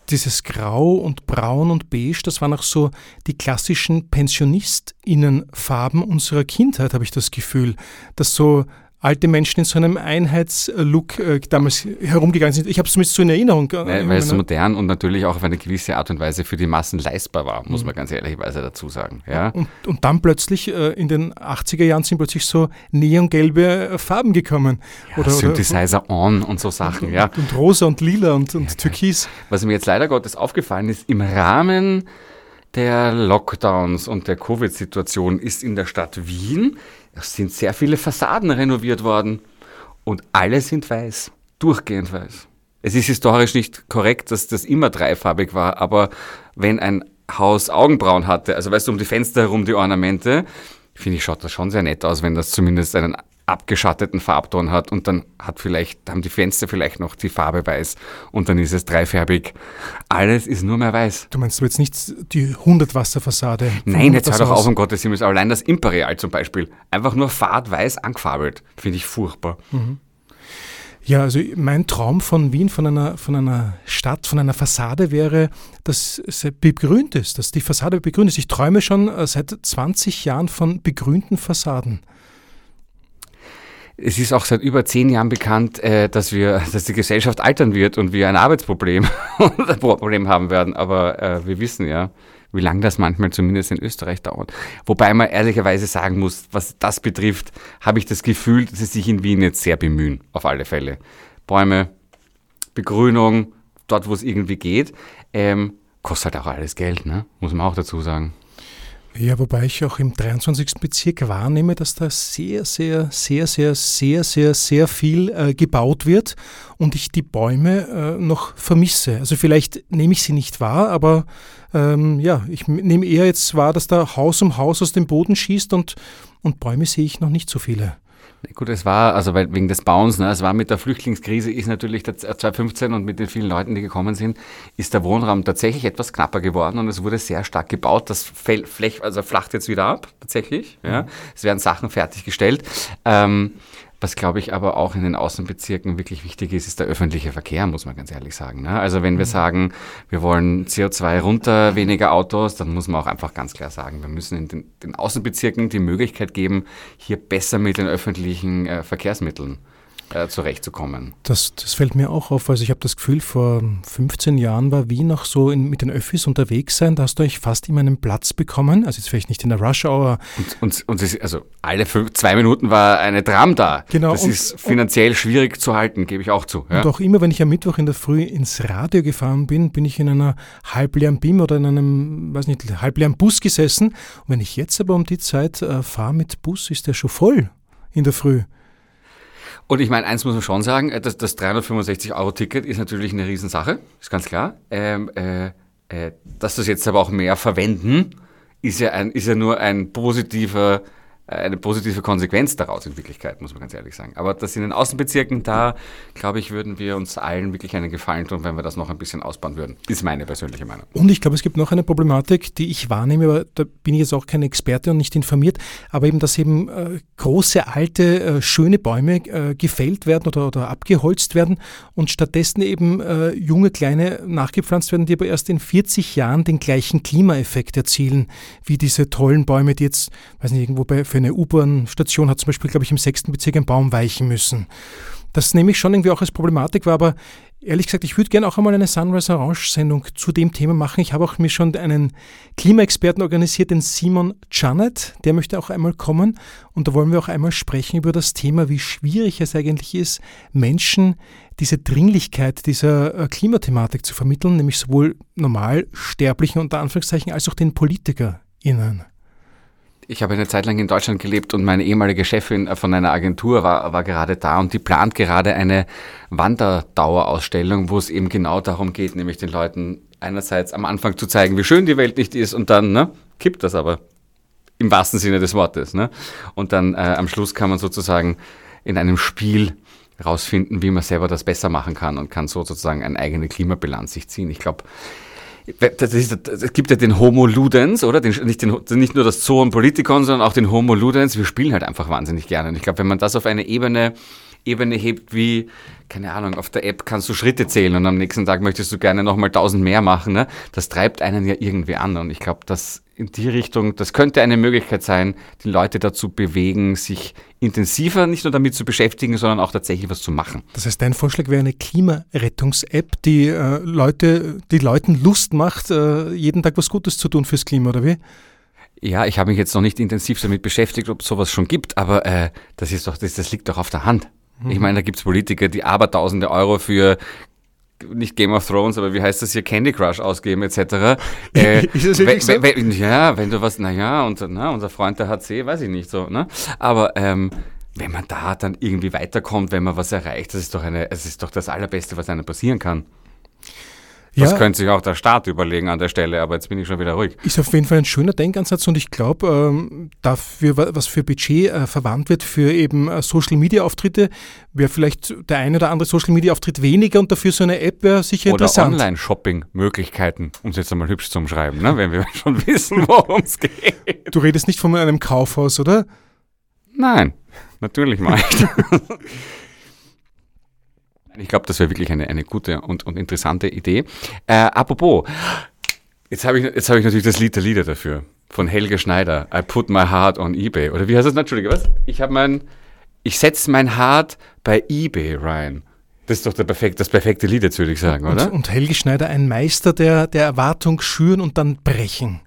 S4: dieses Grau und Braun und Beige, das waren auch so die klassischen PensionistInnenfarben unserer Kindheit, habe ich das Gefühl. Dass so alte Menschen in so einem Einheitslook äh, damals herumgegangen sind. Ich habe es zumindest so in Erinnerung. äh,
S3: Weil, weil es modern und natürlich auch auf eine gewisse Art und Weise für die Massen leistbar war, muss man ganz ehrlicherweise dazu sagen. Ja?
S4: und, und dann plötzlich äh, in den 80er Jahren sind plötzlich so neongelbe Farben gekommen. oder,
S3: Synthesizer on und so Sachen, ja.
S4: Und rosa und lila und, und türkis.
S3: Was mir jetzt leider Gottes aufgefallen ist, im Rahmen der Lockdowns und der Covid-Situation ist in der Stadt Wien, es sind sehr viele Fassaden renoviert worden und alle sind weiß, durchgehend weiß. Es ist historisch nicht korrekt, dass das immer dreifarbig war, aber wenn ein Haus Augenbrauen hatte, also weißt du, um die Fenster herum die Ornamente, finde ich, schaut das schon sehr nett aus, wenn das zumindest einen abgeschatteten Farbton hat und dann hat vielleicht, haben die Fenster vielleicht noch die Farbe weiß und dann ist es dreifärbig. Alles ist nur mehr weiß.
S4: Du meinst du jetzt nicht die 100-Wasser-Fassade?
S3: Nein, jetzt hör doch auf, um Gottes Himmels. Allein das Imperial zum Beispiel. Einfach nur fadweiß angefarbelt. Finde ich furchtbar.
S4: Ja, also mein Traum von Wien, von einer, von einer Stadt, von einer Fassade wäre, dass es begrünt ist, dass die Fassade begrünt ist. Ich träume schon äh, seit 20 Jahren von begrünten Fassaden.
S3: Es ist auch seit über zehn Jahren bekannt, äh, dass wir, *laughs* dass die Gesellschaft altern wird und wir ein Arbeitsproblem *laughs* ein Problem haben werden. Aber äh, wir wissen ja, wie lange das manchmal zumindest in Österreich dauert. Wobei man ehrlicherweise sagen muss, was das betrifft, habe ich das Gefühl, dass sie sich in Wien jetzt sehr bemühen, auf alle Fälle. Bäume, Begrünung, dort wo es irgendwie geht, ähm, kostet halt auch alles Geld, ne? muss man auch dazu sagen.
S4: Ja, wobei ich auch im 23. Bezirk wahrnehme, dass da sehr, sehr, sehr, sehr, sehr, sehr, sehr viel äh, gebaut wird und ich die Bäume äh, noch vermisse. Also vielleicht nehme ich sie nicht wahr, aber ähm, ja, ich nehme eher jetzt wahr, dass da Haus um Haus aus dem Boden schießt und, und Bäume sehe ich noch nicht so viele.
S3: Gut, es war, also wegen des Bauens, ne, es war mit der Flüchtlingskrise, ist natürlich der 2015 und mit den vielen Leuten, die gekommen sind, ist der Wohnraum tatsächlich etwas knapper geworden und es wurde sehr stark gebaut. Das flech, also flacht jetzt wieder ab, tatsächlich. Ja. Es werden Sachen fertiggestellt. Ähm, was, glaube ich, aber auch in den Außenbezirken wirklich wichtig ist, ist der öffentliche Verkehr, muss man ganz ehrlich sagen. Ne? Also wenn wir sagen, wir wollen CO2 runter, weniger Autos, dann muss man auch einfach ganz klar sagen, wir müssen in den, den Außenbezirken die Möglichkeit geben, hier besser mit den öffentlichen äh, Verkehrsmitteln äh, zurechtzukommen.
S4: Das, das fällt mir auch auf. Also ich habe das Gefühl, vor 15 Jahren war Wien noch so in, mit den Öffis unterwegs sein. Da hast du eigentlich fast immer einen Platz bekommen. Also jetzt vielleicht nicht in der Rush Hour.
S3: Und, und, und also alle fünf, zwei Minuten war eine Tram da.
S4: Genau,
S3: Das
S4: und-
S3: ist finanziell schwierig zu halten, gebe ich auch zu. Ja?
S4: Und auch immer, wenn ich am Mittwoch in der Früh ins Radio gefahren bin, bin ich in einer halbleeren BIM oder in einem, weiß nicht, halbleeren Bus gesessen. Und wenn ich jetzt aber um die Zeit äh, fahre mit Bus, ist der schon voll in der Früh.
S3: Und ich meine, eins muss man schon sagen, äh, das, das 365-Euro-Ticket ist natürlich eine Riesensache, ist ganz klar. Ähm, äh, äh, dass das jetzt aber auch mehr verwenden, ist ja, ein, ist ja nur ein positiver, eine positive Konsequenz daraus in Wirklichkeit, muss man ganz ehrlich sagen. Aber das in den Außenbezirken, da glaube ich, würden wir uns allen wirklich einen Gefallen tun, wenn wir das noch ein bisschen ausbauen würden. Ist meine persönliche Meinung.
S4: Und ich glaube, es gibt noch eine Problematik, die ich wahrnehme, aber da bin ich jetzt auch kein Experte und nicht informiert, aber eben, dass eben äh, große, alte, äh, schöne Bäume äh, gefällt werden oder, oder abgeholzt werden und stattdessen eben äh, junge, kleine nachgepflanzt werden, die aber erst in 40 Jahren den gleichen Klimaeffekt erzielen, wie diese tollen Bäume, die jetzt, weiß nicht, irgendwo bei, für eine U-Bahn-Station hat zum Beispiel, glaube ich, im sechsten Bezirk ein Baum weichen müssen. Das nehme ich schon irgendwie auch als Problematik wahr, aber ehrlich gesagt, ich würde gerne auch einmal eine Sunrise Orange-Sendung zu dem Thema machen. Ich habe auch mir schon einen Klimaexperten organisiert, den Simon Janet. Der möchte auch einmal kommen und da wollen wir auch einmal sprechen über das Thema, wie schwierig es eigentlich ist, Menschen diese Dringlichkeit dieser äh, Klimathematik zu vermitteln, nämlich sowohl Normalsterblichen unter Anführungszeichen als auch den PolitikerInnen.
S3: Ich habe eine Zeit lang in Deutschland gelebt und meine ehemalige Chefin äh, von einer Agentur war, war gerade da und die plant gerade eine Wanderdauerausstellung, wo es eben genau darum geht, nämlich den Leuten einerseits am Anfang zu zeigen, wie schön die Welt nicht ist und dann ne, kippt das aber im wahrsten Sinne des Wortes. Ne? Und dann äh, am Schluss kann man sozusagen in einem Spiel rausfinden, wie man selber das besser machen kann und kann so sozusagen eine eigene Klimabilanz sich ziehen. Ich glaube, das ist, es gibt ja den Homo Ludens, oder? Den, nicht, den, nicht nur das Zoon Politikon, sondern auch den Homo Ludens. Wir spielen halt einfach wahnsinnig gerne. Und ich glaube, wenn man das auf eine Ebene, Ebene hebt wie, keine Ahnung, auf der App kannst du Schritte zählen und am nächsten Tag möchtest du gerne nochmal tausend mehr machen, ne? das treibt einen ja irgendwie an. Und ich glaube, dass in die Richtung, das könnte eine Möglichkeit sein, die Leute dazu bewegen, sich intensiver nicht nur damit zu beschäftigen, sondern auch tatsächlich was zu machen.
S4: Das heißt, dein Vorschlag wäre eine Klimarettungs-App, die äh, Leute, die Leuten Lust macht, äh, jeden Tag was Gutes zu tun fürs Klima, oder wie?
S3: Ja, ich habe mich jetzt noch nicht intensiv damit beschäftigt, ob es sowas schon gibt, aber äh, das ist doch, das, das liegt doch auf der Hand. Ich meine, da gibt's Politiker, die abertausende Euro für nicht Game of Thrones, aber wie heißt das hier, Candy Crush ausgeben etc. Äh, *laughs*
S4: Ist das wirklich
S3: wenn,
S4: so?
S3: ja, wenn du was, naja, und, na, unser Freund der HC, weiß ich nicht so, ne? Aber ähm, wenn man da dann irgendwie weiterkommt, wenn man was erreicht, das ist doch eine, es ist doch das Allerbeste, was einem passieren kann. Das
S4: Ja.
S3: könnte sich auch der Staat überlegen an der Stelle, aber jetzt bin ich schon wieder ruhig.
S4: Ist auf jeden Fall ein schöner Denkansatz und ich glaube, ähm, dafür, wa- was für Budget äh, verwandt wird für eben äh, Social-Media-Auftritte, wäre vielleicht der eine oder andere Social-Media-Auftritt weniger und dafür so eine App wäre sicher
S3: Oder
S4: interessant.
S3: Online-Shopping-Möglichkeiten, um es jetzt einmal hübsch zu umschreiben, ne? wenn wir *laughs* schon wissen, worum es geht.
S4: Du redest nicht von einem Kaufhaus, oder?
S3: Nein, natürlich mal. *laughs* Ich glaube, das wäre wirklich eine, eine gute und, und interessante Idee. Äh, apropos, jetzt habe ich, jetzt hab ich natürlich das Lied der Lieder dafür. Von Helge Schneider. I put my heart on eBay. Oder wie heißt das? Entschuldige, was? Ich habe mein, ich setze mein Heart bei eBay rein. Das ist doch der perfekt, das perfekte Lied jetzt, würde ich sagen,
S4: Und,
S3: oder?
S4: und Helge Schneider, ein Meister der, der Erwartung schüren und dann brechen.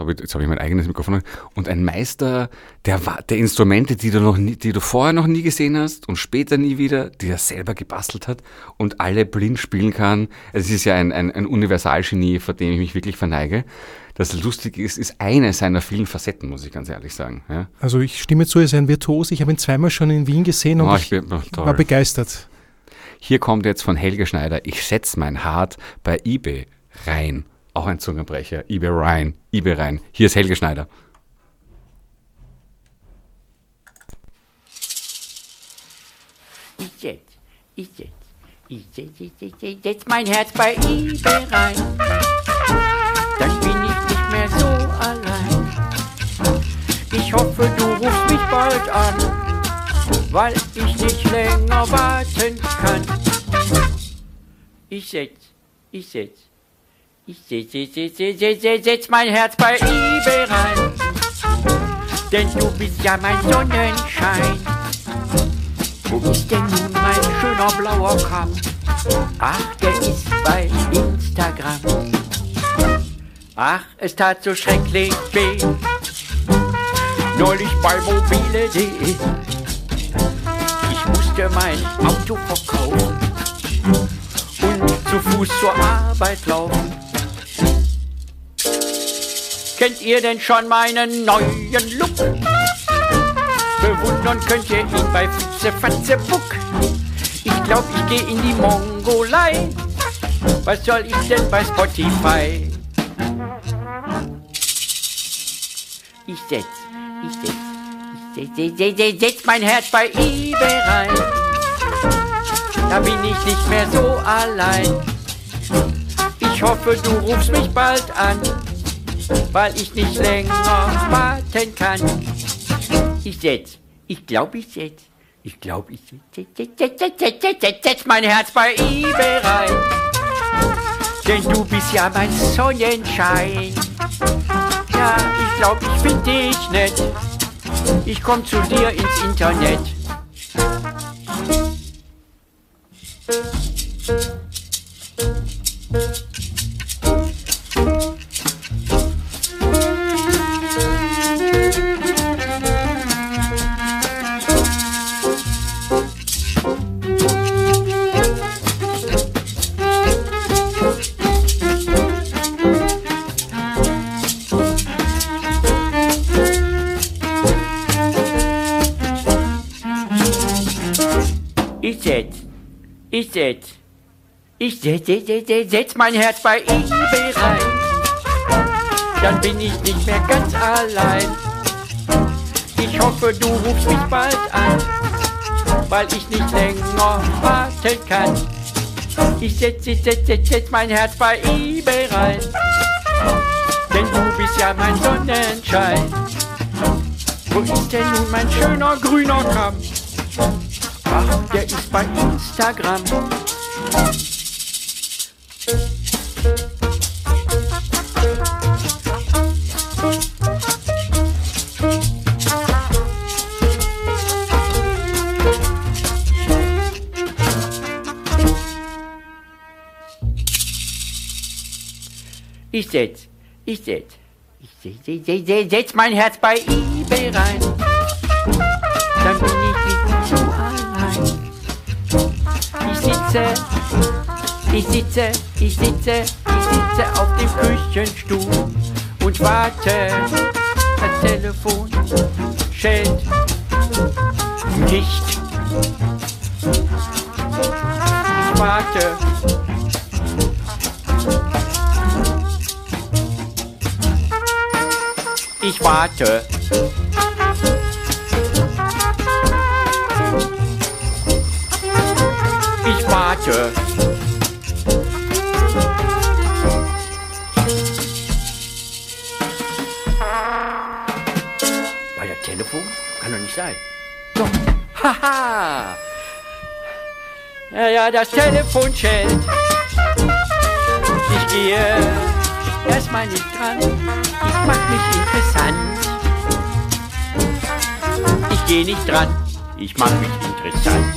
S3: Jetzt habe ich, jetzt hab ich mein eigenes Mikrofon. Und ein Meister der, der Instrumente, die du, noch nie, die du vorher noch nie gesehen hast und später nie wieder, die er selber gebastelt hat und alle blind spielen kann. Es ist ja ein, ein, ein Universalgenie, vor dem ich mich wirklich verneige. Das Lustige ist, ist eine seiner vielen Facetten, muss ich ganz ehrlich sagen. Ja.
S4: Also ich stimme zu, er ist ein Virtuos. Ich habe ihn zweimal schon in Wien gesehen und
S3: Oh,
S4: ich,
S3: ich bin, oh,
S4: war begeistert.
S3: Hier kommt jetzt von Helge Schneider, ich setze mein Hart bei eBay rein. Auch ein Zungenbrecher. eBay rein, eBay rein. Hier ist Helge Schneider.
S5: Ich setz, ich setz, ich setz, ich setz, ich setz mein Herz bei eBay rein. Dann bin ich nicht mehr so allein. Ich hoffe, du rufst mich bald an, weil ich nicht länger warten kann. Ich setz, ich setz, ich setz, mein Herz bei eBay rein. Denn du bist ja mein Sonnenschein. Wo ist denn nun mein schöner blauer Kamm? Ach, der ist bei Instagram. Ach, es tat so schrecklich weh. Neulich bei mobile.de. Ich musste mein Auto verkaufen und zu Fuß zur Arbeit laufen. Kennt ihr denn schon meinen neuen Look? Bewundern könnt ihr ihn bei Fitze, Fatze, Buck. Ich glaub, ich geh in die Mongolei. Was soll ich denn bei Spotify? Ich setz, ich setz, ich setz, setz, setz, setz mein Herz bei eBay rein. Da bin ich nicht mehr so allein. Ich hoffe, du rufst mich bald an, weil ich nicht länger warten kann. Ich setz, ich glaub, ich setz, ich glaub, ich setz, setz, setz, setz, setz, setz, setz, setz mein Herz bei eBay rein. Denn du bist ja mein Sonnenschein. Ja, ich glaub, ich find dich nett. Ich komm zu dir ins Internet. Ich setz, mein Herz bei eBay rein. Dann bin ich nicht mehr ganz allein. Ich hoffe, du rufst mich bald an, weil ich nicht länger warten kann. Ich setz, ich setz, setz, setz mein Herz bei eBay rein. Denn du bist ja mein Sonnenschein. Wo ist denn nun mein schöner grüner Kamm? Ach, der ist bei Instagram. Ich setz, ich setz, ich setz, setz, setz, setz, setz mein Herz bei eBay rein. Dann bin ich nicht so allein. Ich sitze, ich sitze, ich sitze, ich sitze auf dem Küchenstuhl und warte. Das Telefon schellt nicht. Ich warte warte. Ich warte. War das Telefon? Kann doch nicht sein. Doch. Haha. Ja, ja, das Telefon schellt. Ich gehe erstmal nicht dran. Ich mach mich interessant. Ich gehe nicht dran. Ich mach mich interessant.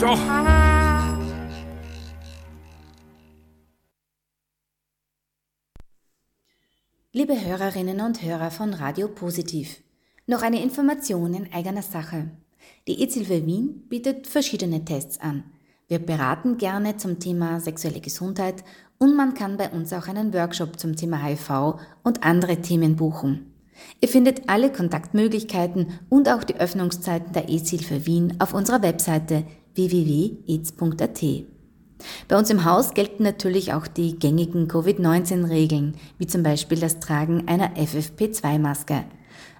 S5: So.
S6: Liebe Hörerinnen und Hörer von Radio Positiv, noch eine Information in eigener Sache. Die EZ-Hilfe Wien bietet verschiedene Tests an. Wir beraten gerne zum Thema sexuelle Gesundheit und man kann bei uns auch einen Workshop zum Thema HIV und andere Themen buchen. Ihr findet alle Kontaktmöglichkeiten und auch die Öffnungszeiten der EZ-Hilfe Wien auf unserer Webseite www.ez.at. Bei uns im Haus gelten natürlich auch die gängigen Covid-19-Regeln, wie zum Beispiel das Tragen einer FFP2-Maske.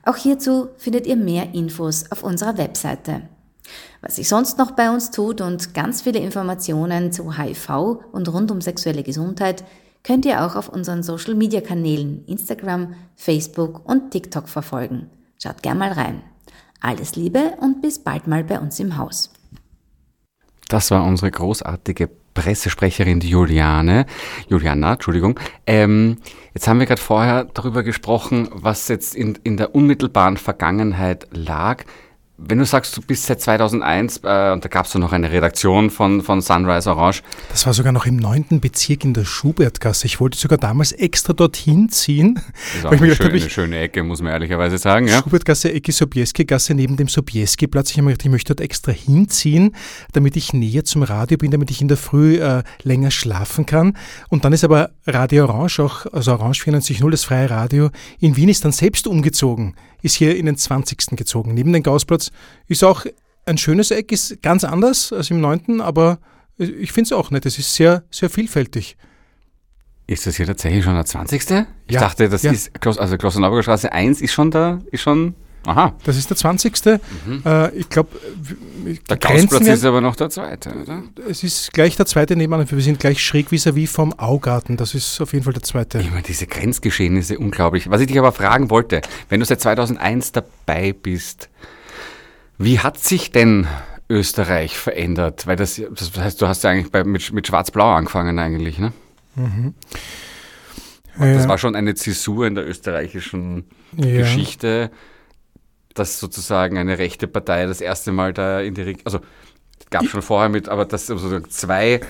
S6: Auch hierzu findet ihr mehr Infos auf unserer Webseite. Was sich sonst noch bei uns tut und ganz viele Informationen zu HIV und rund um sexuelle Gesundheit könnt ihr auch auf unseren Social-Media-Kanälen Instagram, Facebook und TikTok verfolgen. Schaut gern mal rein. Alles Liebe und bis bald mal bei uns im Haus.
S3: Das war unsere großartige Pressesprecherin Juliane, Juliana, Entschuldigung. Ähm, jetzt haben wir gerade vorher darüber gesprochen, was jetzt in, in der unmittelbaren Vergangenheit lag. Wenn du sagst, du bist seit 2001, äh, und da gab es noch eine Redaktion von, von Sunrise Orange.
S4: Das war sogar noch im neunten Bezirk in der Schubertgasse. Ich wollte sogar damals extra dorthin ziehen.
S3: Das ist auch eine, schön, eine schöne Ecke, muss man ehrlicherweise sagen. Ja?
S4: Schubertgasse, Ecke Sobieski-Gasse neben dem Sobieski-Platz. Ich habe mir gedacht, ich möchte dort extra hinziehen, damit ich näher zum Radio bin, damit ich in der Früh äh, länger schlafen kann. Und dann ist aber Radio Orange auch, also Orange 94.0, das freie Radio in Wien ist dann selbst umgezogen ist hier in den 20. gezogen. Neben den Gaußplatz ist auch ein schönes Eck, ist ganz anders als im 9., aber ich finde es auch nett. Es ist sehr, sehr vielfältig.
S3: Ist das hier tatsächlich schon der 20.? Ich
S4: Ja,
S3: dachte, das
S4: ja.
S3: ist, also Klosterneuburger Straße 1 ist schon da, ist schon, aha.
S4: Das ist der 20. Äh, ich glaube,
S3: Der Gaußplatz ist aber noch der zweite, oder?
S4: es ist gleich der zweite nebenan. Wir sind gleich schräg vis-à-vis vom Augarten. Das ist auf jeden Fall der zweite.
S3: Immer diese Grenzgeschehnisse, unglaublich. Was ich dich aber fragen wollte, wenn du seit 2001 dabei bist, wie hat sich denn Österreich verändert? Weil das, das heißt, du hast ja eigentlich bei, mit, mit Schwarz-Blau angefangen eigentlich, ne? Das
S4: Ja.
S3: war schon eine Zäsur in der österreichischen
S4: Ja.
S3: Geschichte, dass sozusagen eine rechte Partei das erste Mal da in die Regierung, also gab schon vorher mit, aber dass sozusagen zwei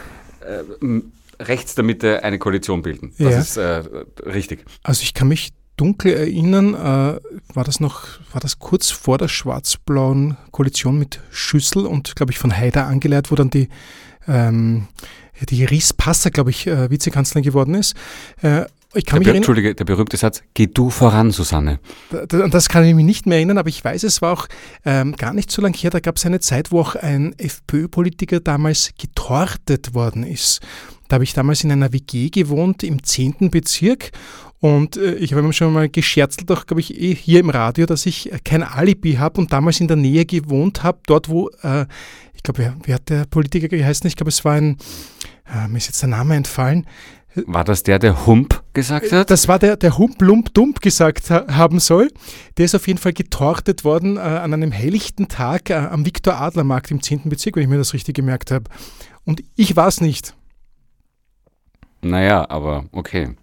S3: äh, rechts der Mitte eine Koalition bilden. Das
S4: Ja.
S3: ist äh, richtig.
S4: Also ich kann mich dunkel erinnern, äh, war das noch, war das kurz vor der schwarz-blauen Koalition mit Schüssel und glaube ich von Haider angeleiert, wo dann die ähm, die Ries Passer, glaube ich, äh, Vizekanzlerin geworden ist. Äh, ich kann
S3: Der,
S4: mich erinnern,
S3: Entschuldige, der berühmte Satz, geh du voran, Susanne.
S4: Da- An das kann ich mich nicht mehr erinnern, aber ich weiß, es war auch ähm, gar nicht so lange her, da gab es eine Zeit, wo auch ein FPÖ-Politiker damals getortet worden ist. Da habe ich damals in einer WG gewohnt im 10. Bezirk und äh, ich habe mir schon mal gescherzelt, auch glaube ich eh hier im Radio, dass ich äh, kein Alibi habe und damals in der Nähe gewohnt habe, dort wo, äh, ich glaube, wer, wer hat der Politiker geheißen? Ich glaube, es war ein, äh, mir ist jetzt der Name entfallen,
S3: War das der, der Hump gesagt hat?
S4: das war der, der Hump Lump Dump gesagt ha haben soll. Der ist auf jeden Fall getortet worden äh, an einem helllichten Tag äh, am Viktor-Adler-Markt im 10. Bezirk, wenn ich mir das richtig gemerkt habe. Und ich war es nicht.
S3: naja, aber okay.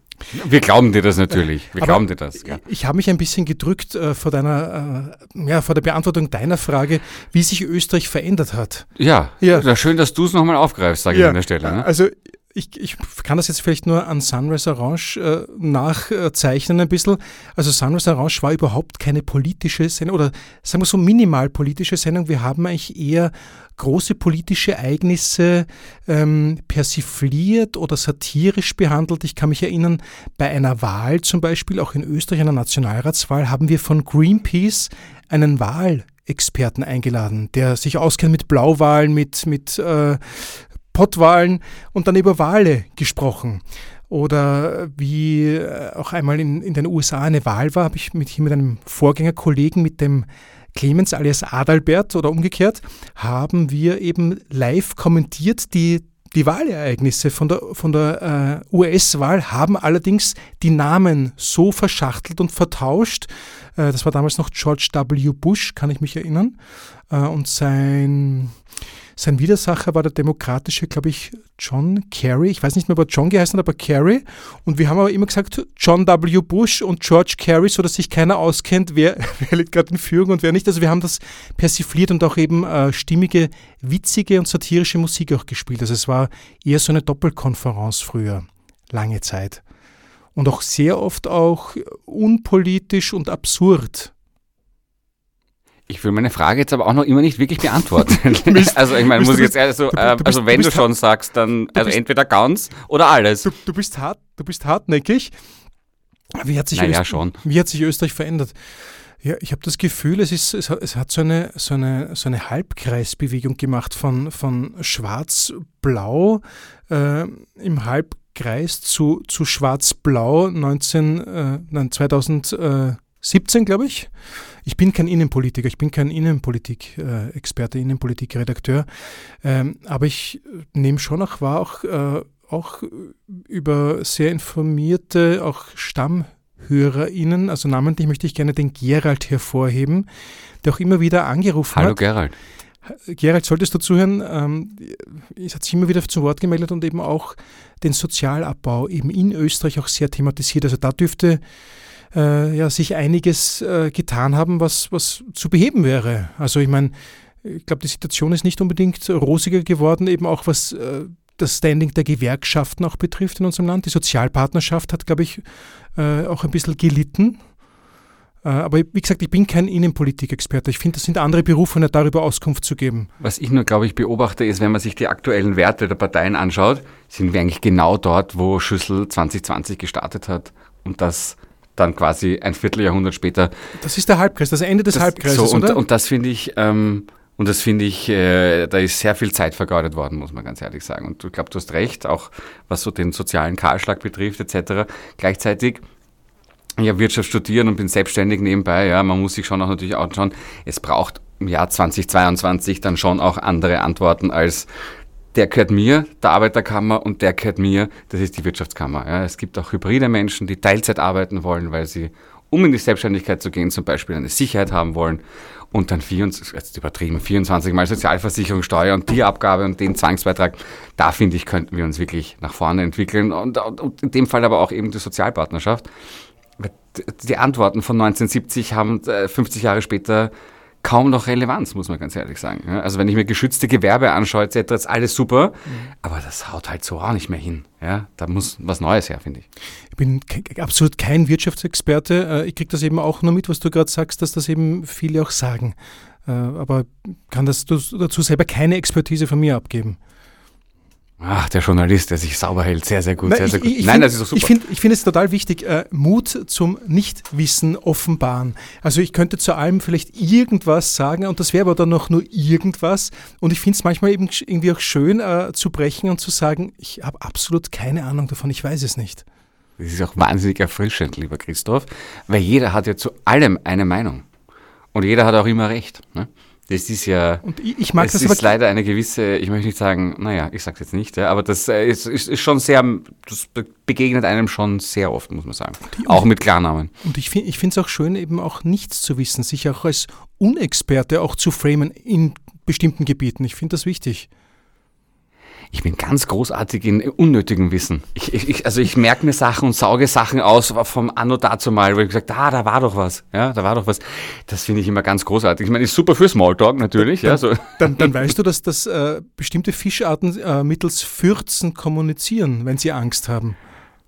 S3: Wir glauben dir das natürlich. Wir
S4: Aber
S3: glauben dir das. Ja.
S4: Ich habe mich ein bisschen gedrückt äh, vor deiner, äh, ja, vor der Beantwortung deiner Frage, wie sich Österreich verändert hat.
S3: Ja,
S4: Ja.
S3: ja. schön, dass du es nochmal aufgreifst, sage ich an der Stelle. Ne?
S4: Also ich, ich kann das jetzt vielleicht nur an Sunrise Orange äh, nachzeichnen ein bisschen. Also Sunrise Orange war überhaupt keine politische Sendung oder sagen wir so minimal politische Sendung. Wir haben eigentlich eher große politische Ereignisse ähm, persifliert oder satirisch behandelt. Ich kann mich erinnern, bei einer Wahl zum Beispiel, auch in Österreich, einer Nationalratswahl, haben wir von Greenpeace einen Wahlexperten eingeladen, der sich auskennt mit Blauwahlen, mit, mit äh, Pottwahlen und dann über Wale gesprochen. Oder wie äh, auch einmal in, in den USA eine Wahl war, habe ich mit, mit einem Vorgängerkollegen, mit dem Clemens alias Adalbert oder umgekehrt, haben wir eben live kommentiert die, die Wahlereignisse von der, von der äh, US-Wahl, haben allerdings die Namen so verschachtelt und vertauscht. Äh, das war damals noch George W. Bush, kann ich mich erinnern. Äh, und sein sein Widersacher war der demokratische, glaube ich, John Kerry. Ich weiß nicht mehr, ob er John geheißen hat, aber Kerry. Und wir haben aber immer gesagt, John W. Bush und George Kerry, sodass sich keiner auskennt, wer, *laughs* wer liegt gerade in Führung und wer nicht. Also wir haben das persifliert und auch eben äh, stimmige, witzige und satirische Musik auch gespielt. Also es war eher so eine Doppelkonferenz früher, lange Zeit. Und auch sehr oft auch unpolitisch und absurd.
S3: Ich will meine Frage jetzt aber auch noch immer nicht wirklich beantworten. *laughs* also ich meine, muss ich jetzt ehrlich so, äh,
S4: bist-
S3: also wenn
S4: du
S3: du
S4: bist
S3: schon sagst, dann also entweder ganz oder alles.
S4: Du, du, bist, hart, du bist hartnäckig. Wie hat sich,
S3: Naja,
S4: Öst-
S3: schon.
S4: Wie hat sich Österreich verändert? Ja, ich habe das Gefühl, es, ist, es, hat, es hat so eine, so eine, so eine Halbkreisbewegung gemacht von, von schwarz-blau äh, im Halbkreis zu, zu schwarz-blau 19, äh, nein, 2017, glaube ich. Ich bin kein Innenpolitiker, ich bin kein Innenpolitik-Experte, Innenpolitik-Redakteur, ähm, aber ich nehme schon auch wahr, auch, äh, auch über sehr informierte, auch StammhörerInnen, also namentlich möchte ich gerne den Gerald hervorheben, der auch immer wieder angerufen
S3: Hallo
S4: hat.
S3: Gerald.
S4: Gerald, solltest du zuhören, ähm, es hat sich immer wieder zu Wort gemeldet und eben auch den Sozialabbau eben in Österreich auch sehr thematisiert. Also da dürfte äh, ja sich einiges äh, getan haben, was, was zu beheben wäre. Also ich meine, ich glaube, die Situation ist nicht unbedingt rosiger geworden, eben auch was äh, das Standing der Gewerkschaften auch betrifft in unserem Land. Die Sozialpartnerschaft hat, glaube ich, äh, auch ein bisschen gelitten. Äh, aber wie gesagt, ich bin kein Innenpolitikexperte. Ich finde, das sind andere Berufene, darüber Auskunft zu geben.
S3: Was ich nur, glaube ich, beobachte, ist, wenn man sich die aktuellen Werte der Parteien anschaut, sind wir eigentlich genau dort, wo Schüssel 2020 gestartet hat und das dann quasi ein Vierteljahrhundert später.
S4: Das ist der Halbkreis, das Ende des
S3: das,
S4: Halbkreises,
S3: so, und,
S4: oder?
S3: und das finde ich, ähm, und das finde ich, äh, da ist sehr viel Zeit vergeudet worden, muss man ganz ehrlich sagen. Und ich glaube, du hast recht, auch was so den sozialen Kahlschlag betrifft, etc. Gleichzeitig habe Wirtschaft studiert und bin selbstständig nebenbei. Ja, man muss sich schon auch natürlich anschauen, es braucht im Jahr 2022 dann schon auch andere Antworten als der gehört mir, der Arbeiterkammer, und der gehört mir, das ist die Wirtschaftskammer. Ja, es gibt auch hybride Menschen, die Teilzeit arbeiten wollen, weil sie, um in die Selbstständigkeit zu gehen, zum Beispiel eine Sicherheit haben wollen und dann 24, jetzt übertrieben, 24 mal Sozialversicherung, Steuer und die Abgabe und den Zwangsbeitrag. Da finde ich, könnten wir uns wirklich nach vorne entwickeln und, und, und in dem Fall aber auch eben die Sozialpartnerschaft. Die Antworten von 1970 haben äh, 50 Jahre später kaum noch Relevanz, muss man ganz ehrlich sagen. Also wenn ich mir geschützte Gewerbe anschaue etc., ist alles super, aber das haut halt so auch nicht mehr hin. Ja, da muss was Neues her, finde ich.
S4: Ich bin absolut kein Wirtschaftsexperte. Äh, Ich kriege das eben auch nur mit, was du gerade sagst, dass das eben viele auch sagen. Äh, Aber kann das dazu selber keine Expertise von mir abgeben.
S3: Ach, der Journalist, der sich sauber hält, sehr, sehr gut,
S4: Nein,
S3: sehr,
S4: ich-
S3: sehr gut.
S4: ich- ich
S3: Nein,
S4: find-
S3: das ist doch super.
S4: Ich finde ich find es total wichtig, äh, Mut zum Nichtwissen offenbaren. Also ich könnte zu allem vielleicht irgendwas sagen und das wäre aber dann noch nur irgendwas. Und ich finde es manchmal eben irgendwie auch schön äh, zu brechen und zu sagen, ich habe absolut keine Ahnung davon, ich weiß es nicht.
S3: Das ist auch wahnsinnig erfrischend, lieber Christoph, weil jeder hat ja zu allem eine Meinung. Und jeder hat auch immer recht. Ne? Das ist ja.
S4: Und ich, mag
S3: es
S4: das
S3: ist leider eine gewisse, ich möchte nicht sagen, naja, ich sag's jetzt nicht, ja, aber das äh, ist, ist, ist schon sehr, das be- begegnet einem schon sehr oft, muss man sagen. Auch mit Klarnamen.
S4: Und ich finde es auch schön, eben auch nichts zu wissen, sich auch als Unexperte auch zu framen in bestimmten Gebieten. Ich finde das wichtig.
S3: Ich bin ganz großartig in unnötigem Wissen. Ich, ich, also ich merke mir Sachen und sauge Sachen aus vom Anno dazu mal, wo ich gesagt ah, da war doch was. Ja, da war doch was. Das finde ich immer ganz großartig. Ich meine, ist super für Smalltalk natürlich. Ja, so.
S4: Dann, dann weißt du, dass das äh, bestimmte Fischarten äh, mittels Fürzen kommunizieren, wenn sie Angst haben.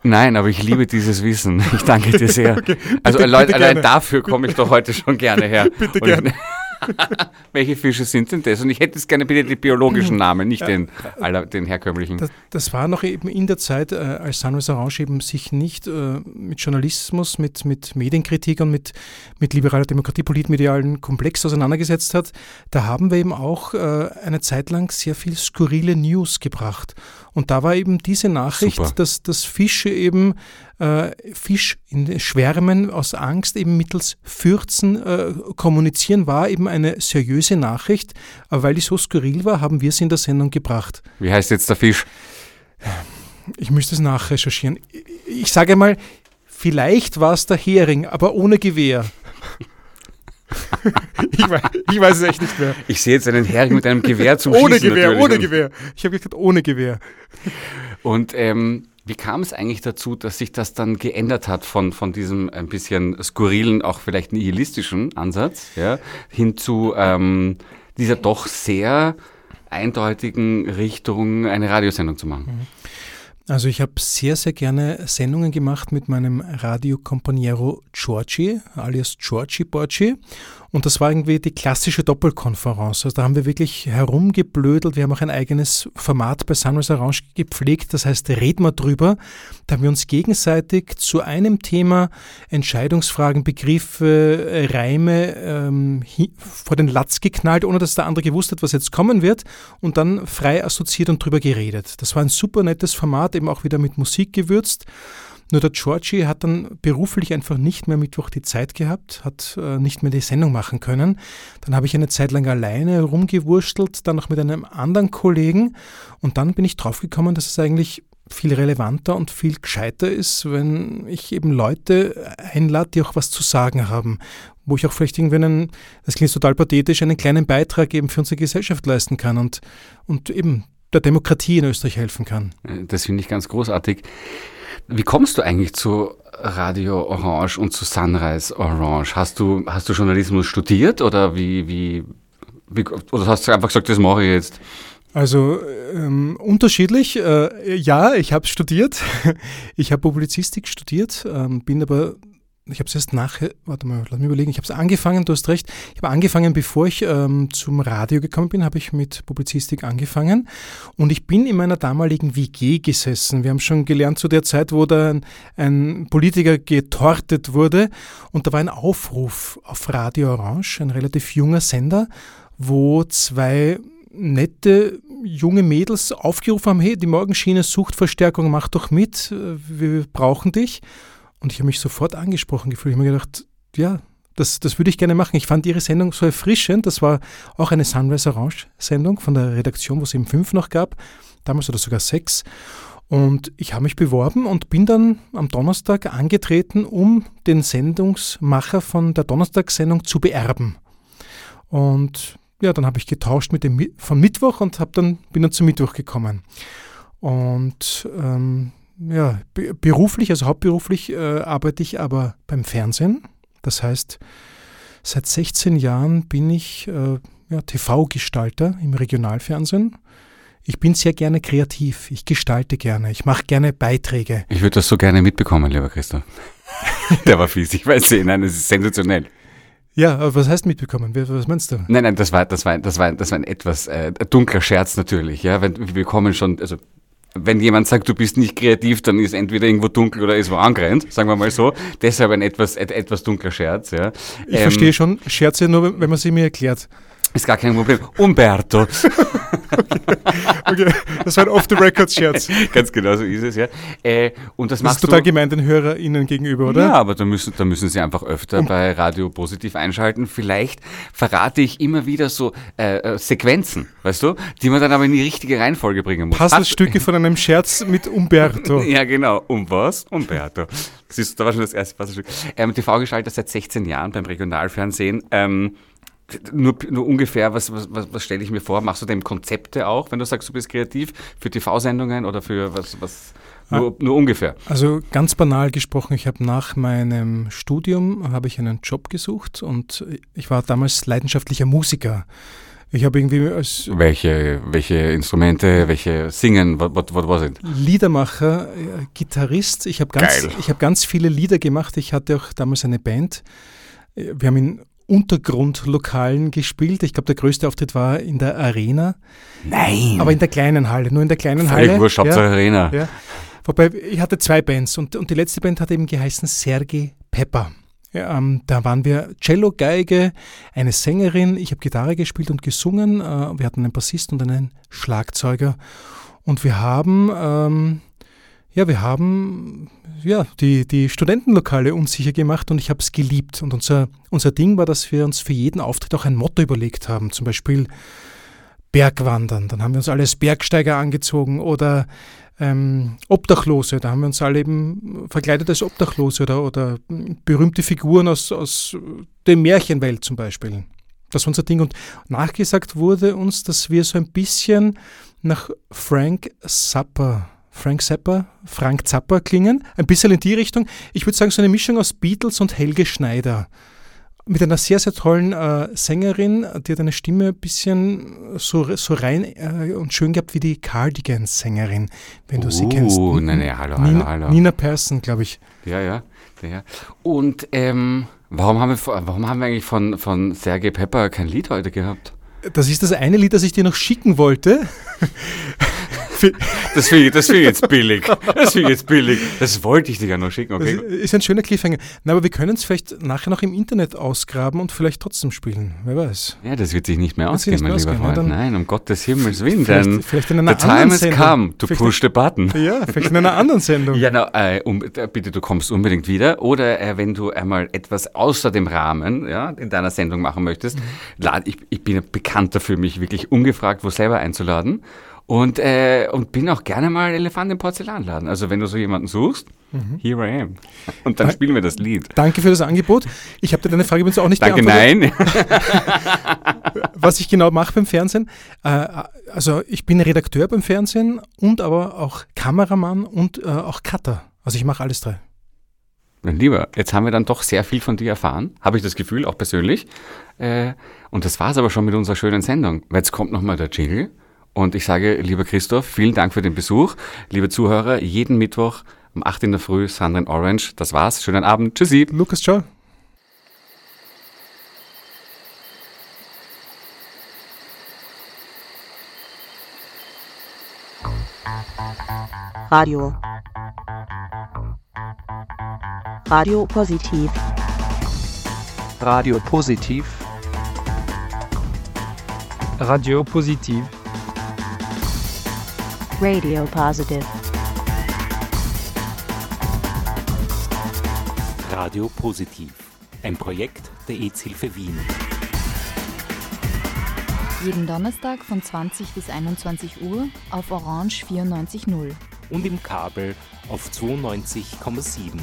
S3: Nein, aber ich liebe dieses Wissen. Ich danke dir sehr. *laughs* also
S4: bitte
S3: Leute, allein dafür komme ich doch heute schon gerne her. *laughs*
S4: Bitte gerne. *laughs* *laughs*
S3: Welche Fische sind denn das? Und ich hätte jetzt gerne bitte die biologischen Namen, nicht den, aller, den herkömmlichen.
S4: Das, das war noch eben in der Zeit, äh, als Sunrise Orange eben sich nicht äh, mit Journalismus, mit, mit Medienkritik und mit, mit liberaler Demokratie, politmedialen Komplex auseinandergesetzt hat. Da haben wir eben auch äh, eine Zeit lang sehr viel skurrile News gebracht. Und da war eben diese Nachricht,
S3: Super.
S4: dass, dass Fische eben äh, Fisch in Schwärmen aus Angst eben mittels Fürzen äh, kommunizieren, war eben eine seriöse Nachricht. Aber weil die so skurril war, haben wir sie in der Sendung gebracht.
S3: Wie heißt jetzt der Fisch?
S4: Ich müsste es nachrecherchieren. Ich- Ich sage mal, vielleicht war es der Hering, aber ohne Gewehr. *laughs* ich, weiß, ich weiß es echt nicht mehr.
S3: Ich sehe jetzt einen Hering mit einem Gewehr zum
S4: Ohne
S3: Schießen
S4: Gewehr,
S3: natürlich.
S4: ohne Gewehr. Ich habe gesagt, ohne Gewehr.
S3: Und ähm, wie kam es eigentlich dazu, dass sich das dann geändert hat von, von diesem ein bisschen skurrilen, auch vielleicht nihilistischen Ansatz, ja, hin zu ähm, dieser doch sehr eindeutigen Richtung, eine Radiosendung zu machen?
S4: Also ich habe sehr, sehr gerne Sendungen gemacht mit meinem Radiokompaniero Giorgi, alias Giorgi Borgi. Und das war irgendwie die klassische Doppelkonferenz. Also da haben wir wirklich herumgeblödelt. Wir haben auch ein eigenes Format bei Sunrise Orange gepflegt. Das heißt, red mal drüber. Da haben wir uns gegenseitig zu einem Thema Entscheidungsfragen, Begriffe, Reime ähm, vor den Latz geknallt, ohne dass der andere gewusst hat, was jetzt kommen wird. Und dann frei assoziiert und drüber geredet. Das war ein super nettes Format, eben auch wieder mit Musik gewürzt. Nur der Georgie hat dann beruflich einfach nicht mehr Mittwoch die Zeit gehabt, hat äh, nicht mehr die Sendung machen können. Dann habe ich eine Zeit lang alleine rumgewurstelt, dann noch mit einem anderen Kollegen und dann bin ich draufgekommen, dass es eigentlich viel relevanter und viel gescheiter ist, wenn ich eben Leute einlade, die auch was zu sagen haben, wo ich auch vielleicht irgendwie einen, das klingt total pathetisch, einen kleinen Beitrag eben für unsere Gesellschaft leisten kann und, und eben der Demokratie in Österreich helfen kann.
S3: Das finde ich ganz großartig. Wie kommst du eigentlich zu Radio Orange und zu Sunrise Orange? Hast du, hast du Journalismus studiert oder wie, wie, wie oder hast du einfach gesagt, das mache ich jetzt?
S4: Also ähm, unterschiedlich. Äh, ja, ich habe studiert. *laughs* Ich habe Publizistik studiert, ähm, bin aber, ich habe es erst nachher, warte mal, lass mich überlegen, ich habe es angefangen, du hast recht, ich habe angefangen, bevor ich ähm, zum Radio gekommen bin, habe ich mit Publizistik angefangen und ich bin in meiner damaligen WG gesessen. Wir haben schon gelernt zu der Zeit, wo da ein, ein Politiker getortet wurde und da war ein Aufruf auf Radio Orange, ein relativ junger Sender, wo zwei nette junge Mädels aufgerufen haben, hey, die Morgenschiene sucht Verstärkung, mach doch mit, äh, wir brauchen dich. Und ich habe mich sofort angesprochen gefühlt. Ich habe mir gedacht, ja, das, das würde ich gerne machen. Ich fand ihre Sendung so erfrischend. Das war auch eine Sunrise Orange Sendung von der Redaktion, wo es eben fünf noch gab, damals oder sogar sechs. Und ich habe mich beworben und bin dann am Donnerstag angetreten, um den Sendungsmacher von der Donnerstagssendung zu beerben. Und ja, dann habe ich getauscht mit dem von Mittwoch und habe dann bin dann zum Mittwoch gekommen. Und ähm, ja, be- beruflich, also hauptberuflich äh, arbeite ich aber beim Fernsehen. Das heißt, seit 16 Jahren bin ich äh, ja, TV-Gestalter im Regionalfernsehen. Ich bin sehr gerne kreativ. Ich gestalte gerne. Ich mache gerne Beiträge.
S3: Ich würde das so gerne mitbekommen, lieber Christoph. *laughs* Der war fies, ich weiß nicht, nein, das ist sensationell.
S4: Ja, aber was heißt mitbekommen? Was meinst du?
S3: Nein, nein, das war, das war, das war, das war ein etwas äh, dunkler Scherz natürlich, ja. Wenn, wir kommen schon, also wenn jemand sagt, du bist nicht kreativ, dann ist entweder irgendwo dunkel oder ist wo angerannt, sagen wir mal so. Deshalb ein etwas, et, etwas dunkler Scherz, ja.
S4: Ich
S3: Ähm,
S4: verstehe schon Scherze nur, wenn man sie mir erklärt.
S3: Ist gar kein Problem. Umberto. *laughs*
S4: Okay, das war ein Off-the-Record-Scherz. *laughs*
S3: Ganz genau so ist es, ja. Äh, und das,
S4: Das ist
S3: machst
S4: total
S3: du.
S4: gemein den HörerInnen gegenüber, oder?
S3: Ja, aber da müssen, da müssen Sie einfach öfter bei Radio Positiv einschalten. Vielleicht verrate ich immer wieder so äh, äh, Sequenzen, weißt du, die man dann aber in die richtige Reihenfolge bringen muss.
S4: Puzzlestücke von einem Scherz mit Umberto. *laughs*
S3: Ja, genau. Um was? Umberto. Siehst du, da war schon das erste Puzzlestück. Ähm, TV-Gestalter seit 16 Jahren beim Regionalfernsehen. Ähm, nur, nur ungefähr, was, was, was, was stelle ich mir vor? Machst du dem Konzepte auch, wenn du sagst, du bist kreativ, für TV-Sendungen oder für was, was nur, nur ungefähr?
S4: Also ganz banal gesprochen, ich habe nach meinem Studium habe ich einen Job gesucht und ich war damals leidenschaftlicher Musiker. Ich habe irgendwie als
S3: Welche, welche Instrumente, welche Singen, was, was, was sind?
S4: Liedermacher, äh, Gitarrist, ich habe ganz,
S3: Geil.
S4: ich habe ganz viele Lieder gemacht. Ich hatte auch damals eine Band. Äh, Wir haben in Untergrundlokalen gespielt. Ich glaube, der größte Auftritt war in der Arena.
S3: Nein!
S4: Aber in der kleinen Halle, nur in der kleinen
S3: Völlig
S4: Halle.
S3: wurscht, Hauptsache Arena.
S4: Ja. Wobei, ich hatte zwei Bands und, und die letzte Band hat eben geheißen Sergei Pepper. Ja, ähm, da waren wir Cello, Geige, eine Sängerin, ich habe Gitarre gespielt und gesungen. Äh, wir hatten einen Bassist und einen Schlagzeuger. Und wir haben, ähm, ja, wir haben ja, die, die Studentenlokale unsicher gemacht und ich habe es geliebt. Und unser, unser Ding war, dass wir uns für jeden Auftritt auch ein Motto überlegt haben. Zum Beispiel Bergwandern. Dann haben wir uns alle als Bergsteiger angezogen oder ähm, Obdachlose. Da haben wir uns alle eben verkleidet als Obdachlose oder, oder berühmte Figuren aus, aus der Märchenwelt zum Beispiel. Das war unser Ding. Und nachgesagt wurde uns, dass wir so ein bisschen nach Frank Zappa, Frank Zappa, Frank Zappa klingen. Ein bisschen in die Richtung. Ich würde sagen, so eine Mischung aus Beatles und Helge Schneider mit einer sehr, sehr tollen äh, Sängerin, die hat eine Stimme ein bisschen so, so rein äh, und schön gehabt wie die Cardigans-Sängerin, wenn du sie kennst.
S3: Uh, nein, nein, hallo, hallo,
S4: Nina,
S3: hallo.
S4: Nina Persson, glaube ich.
S3: Ja, ja, ja. Und ähm, warum, haben wir, warum haben wir eigentlich von, von Sergei Pepper kein Lied heute gehabt?
S4: Das ist das eine Lied, das ich dir noch schicken wollte.
S3: Das finde ich, das find ich jetzt billig. Das finde ich jetzt billig. Das wollte ich dir ja noch schicken, okay?
S4: Das ist ein schöner Cliffhanger. Na, aber wir können es vielleicht nachher noch im Internet ausgraben und vielleicht trotzdem spielen. Wer weiß.
S3: Ja, das wird sich nicht mehr
S4: Das
S3: ausgehen,
S4: nicht
S3: mein lieber
S4: ausgehen,
S3: Freund. Nein, um Gottes Himmels Willen.
S4: Vielleicht-
S3: Denn
S4: vielleicht in einer
S3: the time has
S4: Sendung.
S3: come to
S4: Vielleicht-
S3: push the button.
S4: Ja, vielleicht in einer anderen Sendung.
S3: Ja, na, äh, um, äh, bitte, du kommst unbedingt wieder. Oder äh, wenn du einmal etwas außer dem Rahmen ja, in deiner Sendung machen möchtest, lad, ich, ich bin bekannt dafür, mich wirklich ungefragt wo selber einzuladen. Und, äh, und bin auch gerne mal Elefant im Porzellanladen. Also wenn du so jemanden suchst, here I am. Und dann
S4: Da-
S3: spielen wir das Lied.
S4: Danke für das Angebot. Ich habe dir deine Frage übrigens auch nicht
S3: Danke,
S4: beantwortet.
S3: nein. *laughs*
S4: was ich genau mache beim Fernsehen. Äh, also ich bin Redakteur beim Fernsehen und aber auch Kameramann und äh, auch Cutter. Also ich mache alles drei.
S3: Mein Lieber, jetzt haben wir dann doch sehr viel von dir erfahren, habe ich das Gefühl, auch persönlich. Äh, und das war es aber schon mit unserer schönen Sendung. Weil jetzt kommt nochmal der Jingle. Und ich sage, lieber Christoph, vielen Dank für den Besuch. Liebe Zuhörer, jeden Mittwoch um 8 in der Früh, Sandra in Orange. Das war's. Schönen Abend. Tschüssi.
S4: Lukas, ciao.
S7: Radio. Radio Positiv.
S8: Radio Positiv. Radio Positiv.
S7: Radio Positive.
S2: Radio Positiv. Ein Projekt der EZ-Hilfe Wien.
S1: Jeden Donnerstag von 20 bis 21 Uhr auf Orange 94.0.
S2: Und im Kabel auf 92,7.